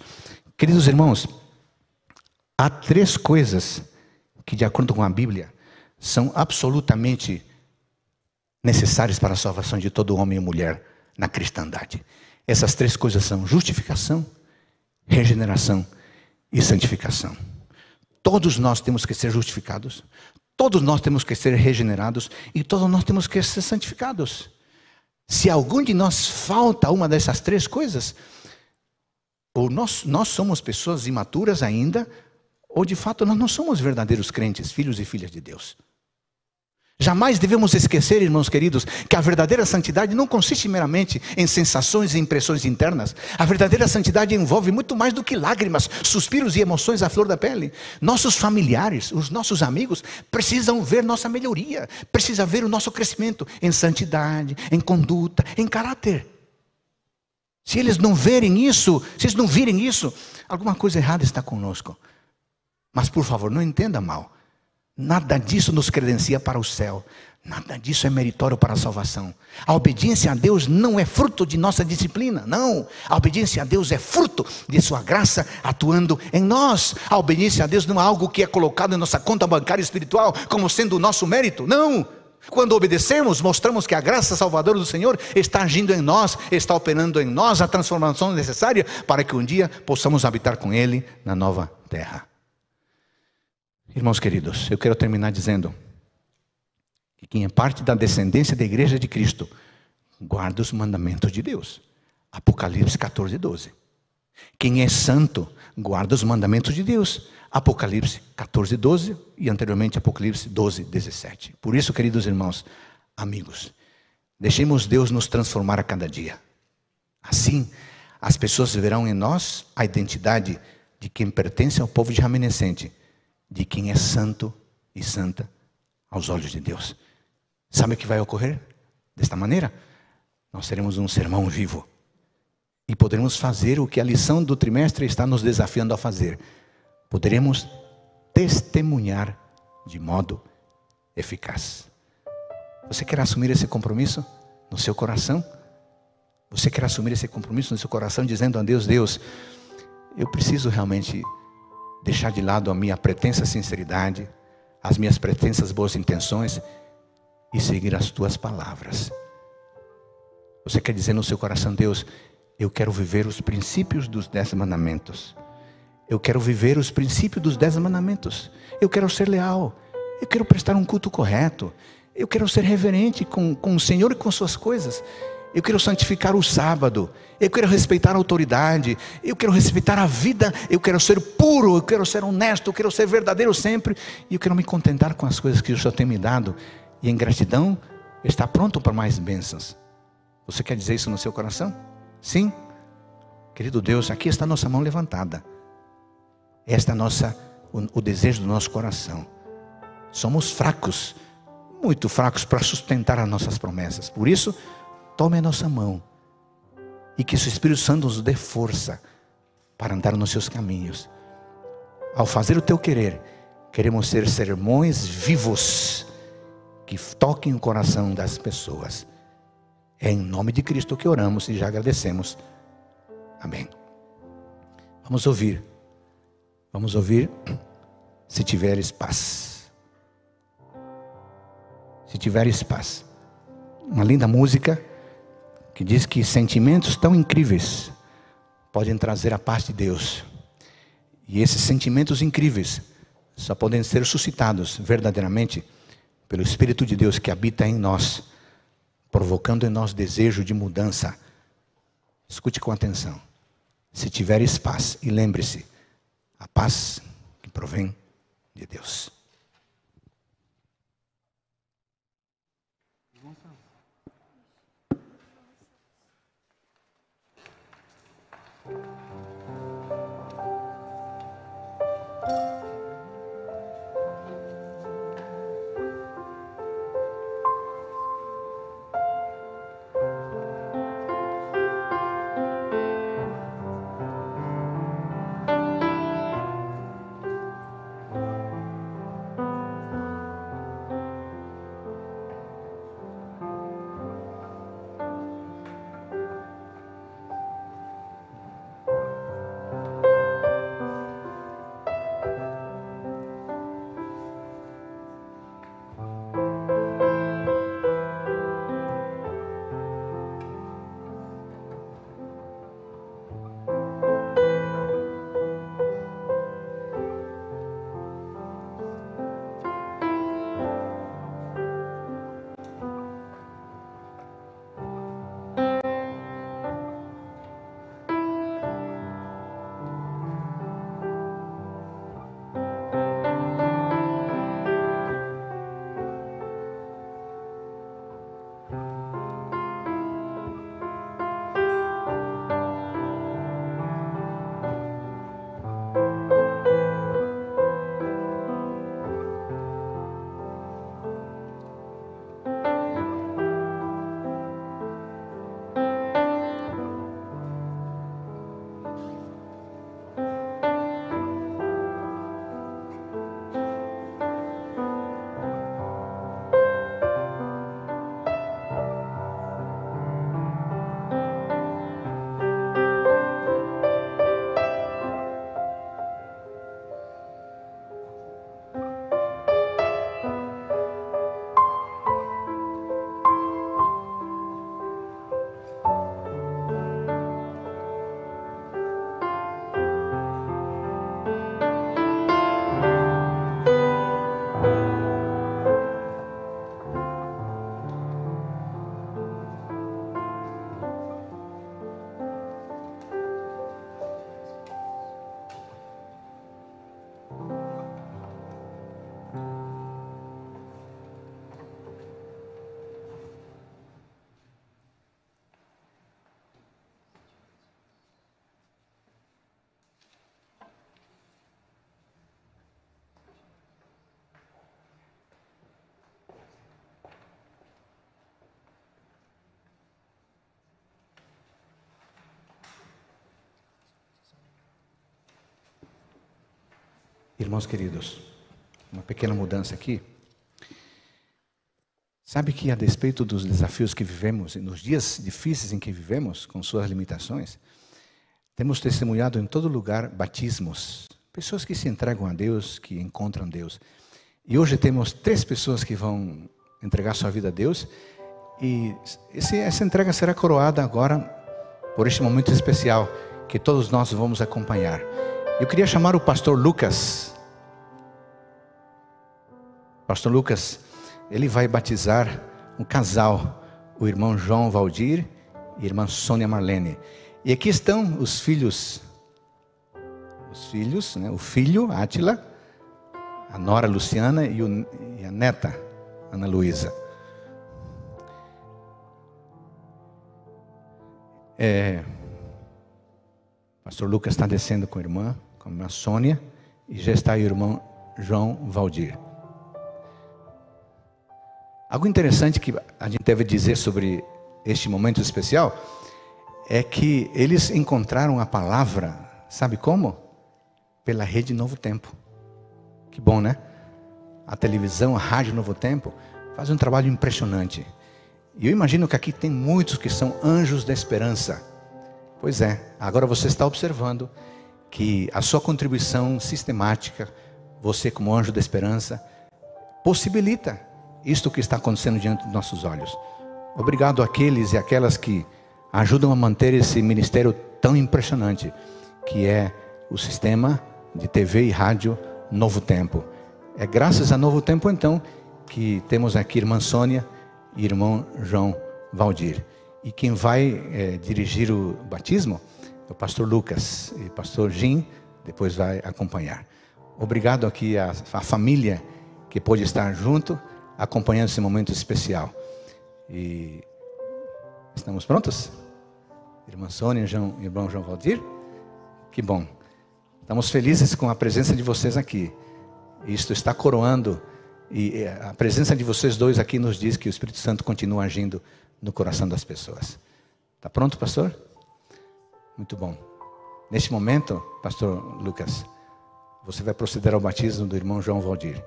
Speaker 2: Queridos irmãos, há três coisas que, de acordo com a Bíblia, são absolutamente necessárias para a salvação de todo homem e mulher na cristandade. Essas três coisas são justificação, regeneração e santificação. Todos nós temos que ser justificados, todos nós temos que ser regenerados e todos nós temos que ser santificados. Se algum de nós falta uma dessas três coisas, ou nós, nós somos pessoas imaturas ainda, ou de fato nós não somos verdadeiros crentes, filhos e filhas de Deus. Jamais devemos esquecer, irmãos queridos, que a verdadeira santidade não consiste meramente em sensações e impressões internas. A verdadeira santidade envolve muito mais do que lágrimas, suspiros e emoções à flor da pele. Nossos familiares, os nossos amigos, precisam ver nossa melhoria, precisam ver o nosso crescimento em santidade, em conduta, em caráter. Se eles não verem isso, se eles não virem isso, alguma coisa errada está conosco. Mas por favor, não entenda mal. Nada disso nos credencia para o céu. Nada disso é meritório para a salvação. A obediência a Deus não é fruto de nossa disciplina, não. A obediência a Deus é fruto de Sua graça atuando em nós. A obediência a Deus não é algo que é colocado em nossa conta bancária espiritual como sendo o nosso mérito, não. Quando obedecemos, mostramos que a graça salvadora do Senhor está agindo em nós, está operando em nós a transformação necessária para que um dia possamos habitar com Ele na nova terra. Irmãos queridos, eu quero terminar dizendo que quem é parte da descendência da igreja de Cristo guarda os mandamentos de Deus. Apocalipse 14, 12. Quem é santo guarda os mandamentos de Deus. Apocalipse 14, 12 e anteriormente Apocalipse 12, 17. Por isso, queridos irmãos, amigos, Deixemos Deus nos transformar a cada dia. Assim, as pessoas verão em nós a identidade de quem pertence ao povo de reminiscente, de quem é santo e santa aos olhos de Deus. Sabe o que vai ocorrer? Desta maneira, nós teremos um sermão vivo e poderemos fazer o que a lição do trimestre está nos desafiando a fazer. Poderemos testemunhar de modo eficaz. Você quer assumir esse compromisso no seu coração? Você quer assumir esse compromisso no seu coração, dizendo a Deus: Deus, eu preciso realmente deixar de lado a minha pretensa sinceridade, as minhas pretensas boas intenções e seguir as tuas palavras. Você quer dizer no seu coração, Deus, eu quero viver os princípios dos dez mandamentos. Eu quero viver os princípios dos dez mandamentos. Eu quero ser leal. Eu quero prestar um culto correto. Eu quero ser reverente com, com o Senhor e com suas coisas. Eu quero santificar o sábado. Eu quero respeitar a autoridade. Eu quero respeitar a vida. Eu quero ser puro. Eu quero ser honesto. Eu quero ser verdadeiro sempre. E eu quero me contentar com as coisas que o Senhor tem me dado. E em gratidão, estar pronto para mais bênçãos. Você quer dizer isso no seu coração? Sim? Querido Deus, aqui está a nossa mão levantada. Esta é nossa, o, o desejo do nosso coração. Somos fracos muito fracos para sustentar as nossas promessas. Por isso, tome a nossa mão e que o Espírito Santo nos dê força para andar nos seus caminhos. Ao fazer o teu querer, queremos ser sermões vivos que toquem o coração das pessoas. É em nome de Cristo que oramos e já agradecemos. Amém. Vamos ouvir. Vamos ouvir. Se tiveres paz se tiveres paz. Uma linda música que diz que sentimentos tão incríveis podem trazer a paz de Deus. E esses sentimentos incríveis só podem ser suscitados verdadeiramente pelo Espírito de Deus que habita em nós, provocando em nós desejo de mudança. Escute com atenção. Se tiveres paz, e lembre-se, a paz que provém de Deus. 음. Irmãos queridos, uma pequena mudança aqui. Sabe que, a despeito dos desafios que vivemos, e nos dias difíceis em que vivemos, com suas limitações, temos testemunhado em todo lugar batismos. Pessoas que se entregam a Deus, que encontram Deus. E hoje temos três pessoas que vão entregar sua vida a Deus. E essa entrega será coroada agora por este momento especial que todos nós vamos acompanhar. Eu queria chamar o pastor Lucas. Pastor Lucas, ele vai batizar um casal, o irmão João Valdir e a irmã Sônia Marlene. E aqui estão os filhos, os filhos, né? o filho Átila, a nora Luciana e, o, e a neta Ana Luísa. É, Pastor Lucas está descendo com a irmã com a Sônia e já está o irmão João Valdir. Algo interessante que a gente deve dizer sobre este momento especial é que eles encontraram a palavra, sabe como? Pela rede Novo Tempo. Que bom, né? A televisão, a rádio Novo Tempo faz um trabalho impressionante. E eu imagino que aqui tem muitos que são anjos da esperança. Pois é, agora você está observando que a sua contribuição sistemática, você como anjo da esperança, possibilita isto que está acontecendo diante dos nossos olhos. Obrigado àqueles e aquelas que ajudam a manter esse ministério tão impressionante, que é o sistema de TV e rádio Novo Tempo. É graças a Novo Tempo, então, que temos aqui irmã Sônia e irmão João Valdir. E quem vai é, dirigir o batismo o pastor Lucas e o pastor Jim depois vai acompanhar. Obrigado aqui à, à família que pôde estar junto, acompanhando esse momento especial. E estamos prontos? Irmã Sônia e irmão João Valdir? Que bom. Estamos felizes com a presença de vocês aqui. Isto está coroando e a presença de vocês dois aqui nos diz que o Espírito Santo continua agindo no coração das pessoas. Está pronto, pastor? Muito bom. Neste momento, pastor Lucas, você vai proceder ao batismo do irmão João Valdir.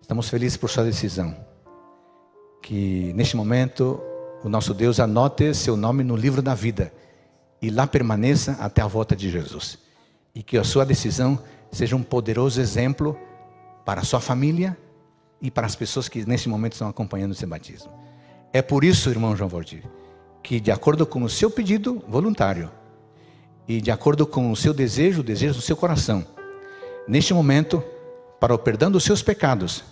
Speaker 2: Estamos felizes por sua decisão. Que neste momento o nosso Deus anote seu nome no livro da vida e lá permaneça até a volta de Jesus. E que a sua decisão seja um poderoso exemplo para a sua família e para as pessoas que neste momento estão acompanhando seu batismo. É por isso, irmão João Valdir, que, de acordo com o seu pedido voluntário e de acordo com o seu desejo, o desejo do seu coração, neste momento, para o perdão dos seus pecados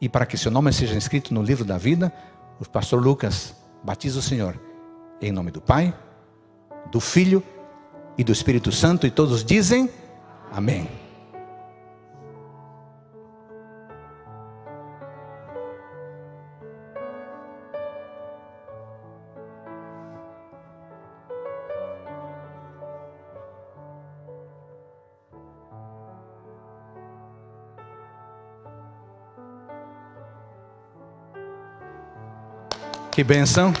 Speaker 2: e para que seu nome seja escrito no livro da vida, o pastor Lucas batiza o Senhor em nome do Pai, do Filho e do Espírito Santo, e todos dizem Amém. Que benção.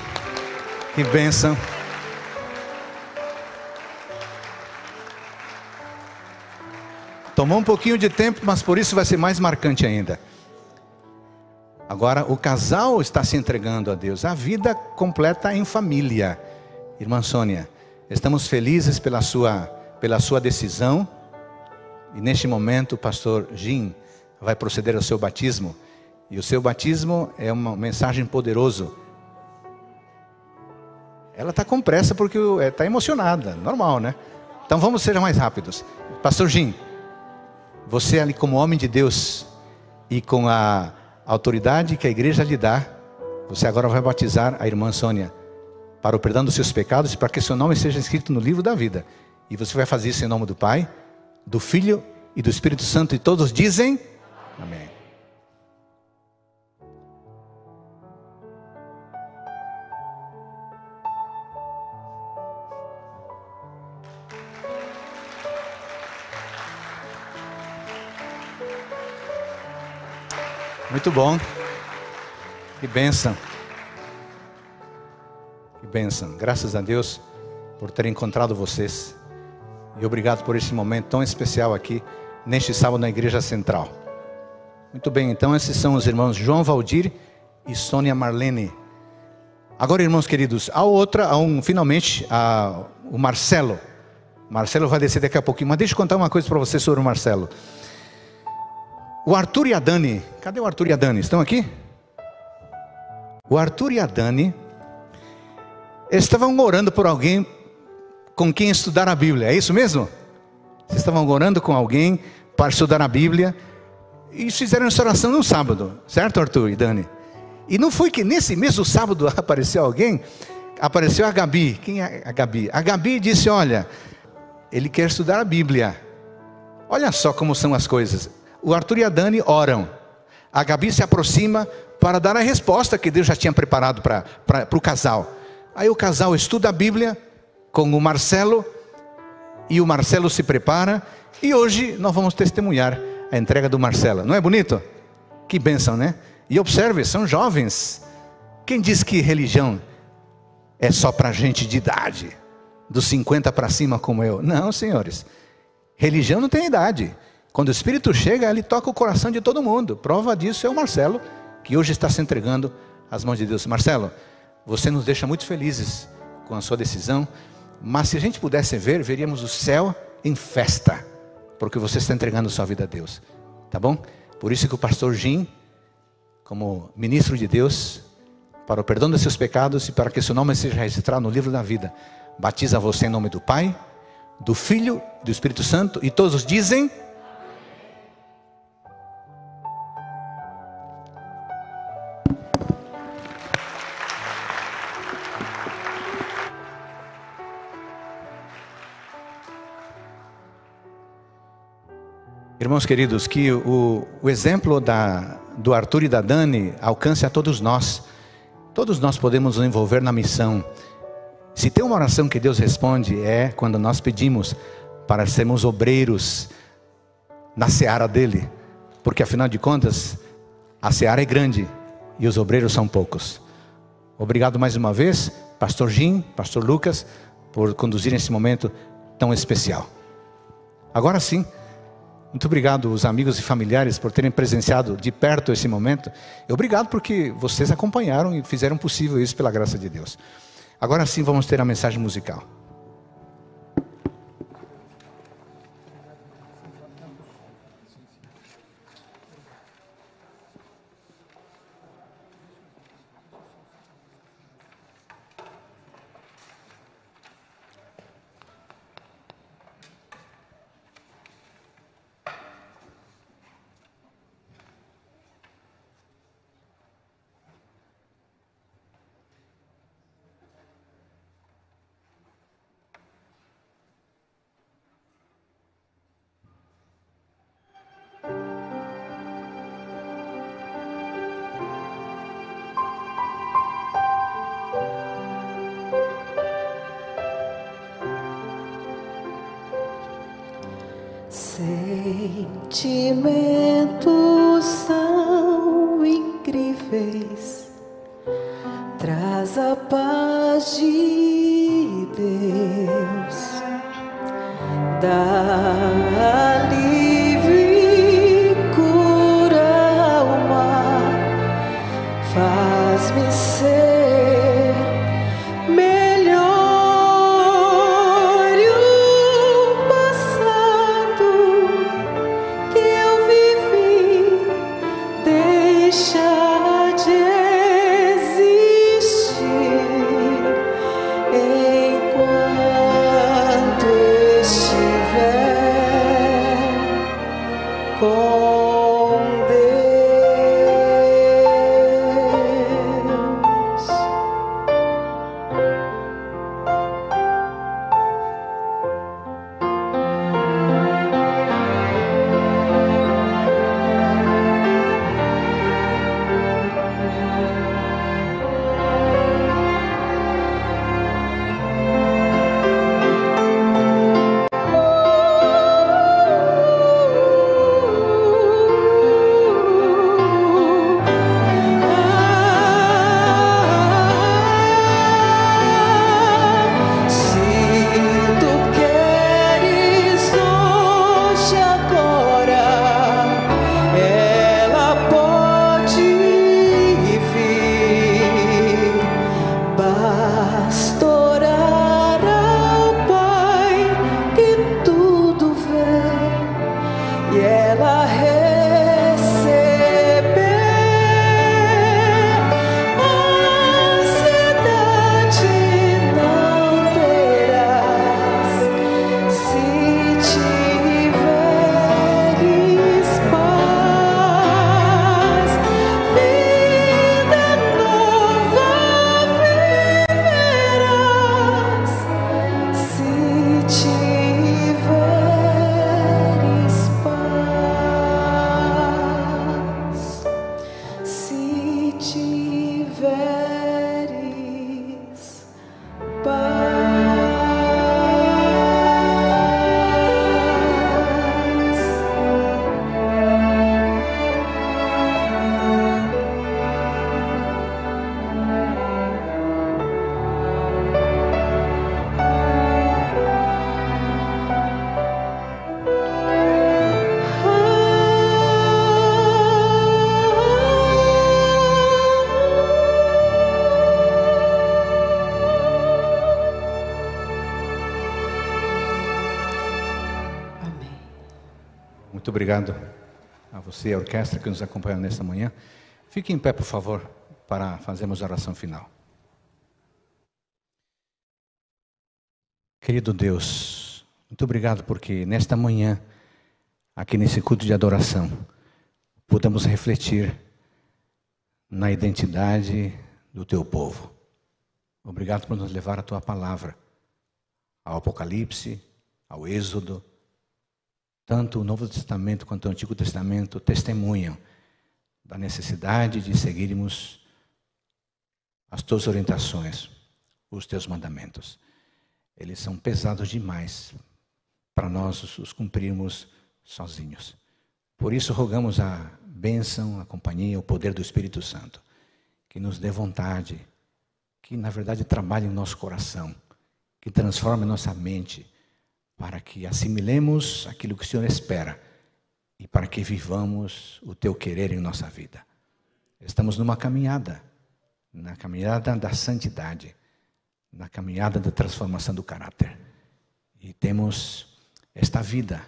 Speaker 2: Que benção. Tomou um pouquinho de tempo, mas por isso vai ser mais marcante ainda. Agora, o casal está se entregando a Deus, a vida completa em família. Irmã Sônia, estamos felizes pela sua, pela sua decisão. E neste momento, o pastor Jim vai proceder ao seu batismo. E o seu batismo é uma mensagem poderosa ela está com pressa porque está emocionada, normal, né? Então vamos ser mais rápidos. Pastor Jim, você ali como homem de Deus e com a autoridade que a igreja lhe dá, você agora vai batizar a irmã Sônia para o perdão dos seus pecados e para que seu nome seja escrito no livro da vida. E você vai fazer isso em nome do Pai, do Filho e do Espírito Santo e todos dizem Amém. Muito bom. Que bênção. Que bênção. Graças a Deus por ter encontrado vocês. E obrigado por esse momento tão especial aqui neste sábado na Igreja Central. Muito bem, então esses são os irmãos João Valdir e Sônia Marlene. Agora, irmãos queridos, a outra, a um, finalmente, a, o Marcelo. Marcelo vai descer daqui a pouquinho, mas deixa eu contar uma coisa para você sobre o Marcelo. O Arthur e a Dani, cadê o Arthur e a Dani? Estão aqui? O Arthur e a Dani estavam orando por alguém com quem estudar a Bíblia, é isso mesmo? Vocês estavam orando com alguém para estudar a Bíblia e fizeram essa oração no sábado, certo, Arthur e Dani? E não foi que nesse mesmo sábado apareceu alguém, apareceu a Gabi. Quem é a Gabi? A Gabi disse: Olha, ele quer estudar a Bíblia. Olha só como são as coisas. O Arthur e a Dani oram. A Gabi se aproxima para dar a resposta que Deus já tinha preparado para o casal. Aí o casal estuda a Bíblia com o Marcelo e o Marcelo se prepara e hoje nós vamos testemunhar a entrega do Marcelo. Não é bonito? Que bênção, né? E observe, são jovens. Quem diz que religião é só para gente de idade, dos 50 para cima como eu? Não, senhores. Religião não tem idade. Quando o Espírito chega, ele toca o coração de todo mundo. Prova disso é o Marcelo, que hoje está se entregando às mãos de Deus. Marcelo, você nos deixa muito felizes com a sua decisão, mas se a gente pudesse ver, veríamos o céu em festa, porque você está entregando sua vida a Deus. Tá bom? Por isso que o pastor Jim como ministro de Deus, para o perdão dos seus pecados e para que seu nome seja registrado no livro da vida. Batiza você em nome do Pai, do Filho, do Espírito Santo, e todos dizem. Irmãos queridos, que o, o exemplo da, do Arthur e da Dani alcance a todos nós. Todos nós podemos nos envolver na missão. Se tem uma oração que Deus responde, é quando nós pedimos para sermos obreiros na seara dele. Porque afinal de contas, a seara é grande e os obreiros são poucos. Obrigado mais uma vez, Pastor Jim, Pastor Lucas, por conduzir esse momento tão especial. Agora sim. Muito obrigado, os amigos e familiares, por terem presenciado de perto esse momento. Obrigado porque vocês acompanharam e fizeram possível isso pela graça de Deus. Agora sim vamos ter a mensagem musical. Muito obrigado a você e a orquestra que nos acompanha nesta manhã. Fique em pé, por favor, para fazermos a oração final. Querido Deus, muito obrigado porque nesta manhã, aqui nesse culto de adoração, podemos refletir na identidade do teu povo. Obrigado por nos levar a tua palavra, ao Apocalipse, ao Êxodo. Tanto o Novo Testamento quanto o Antigo Testamento testemunham da necessidade de seguirmos as tuas orientações, os teus mandamentos. Eles são pesados demais para nós os cumprirmos sozinhos. Por isso rogamos a bênção, a companhia, o poder do Espírito Santo, que nos dê vontade, que na verdade trabalhe em nosso coração, que transforme nossa mente, para que assimilemos aquilo que o Senhor espera e para que vivamos o teu querer em nossa vida. Estamos numa caminhada, na caminhada da santidade, na caminhada da transformação do caráter. E temos esta vida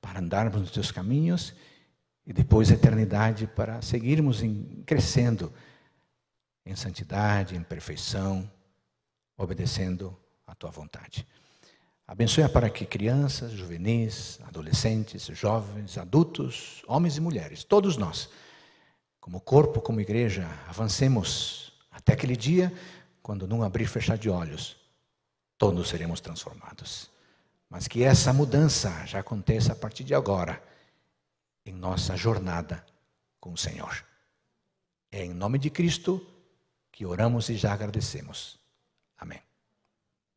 Speaker 2: para andarmos nos teus caminhos e depois a eternidade para seguirmos em, crescendo em santidade, em perfeição, obedecendo a tua vontade. Abençoe para que crianças, juvenis, adolescentes, jovens, adultos, homens e mulheres, todos nós, como corpo, como igreja, avancemos até aquele dia quando, num abrir e fechar de olhos, todos seremos transformados. Mas que essa mudança já aconteça a partir de agora, em nossa jornada com o Senhor. É em nome de Cristo que oramos e já agradecemos.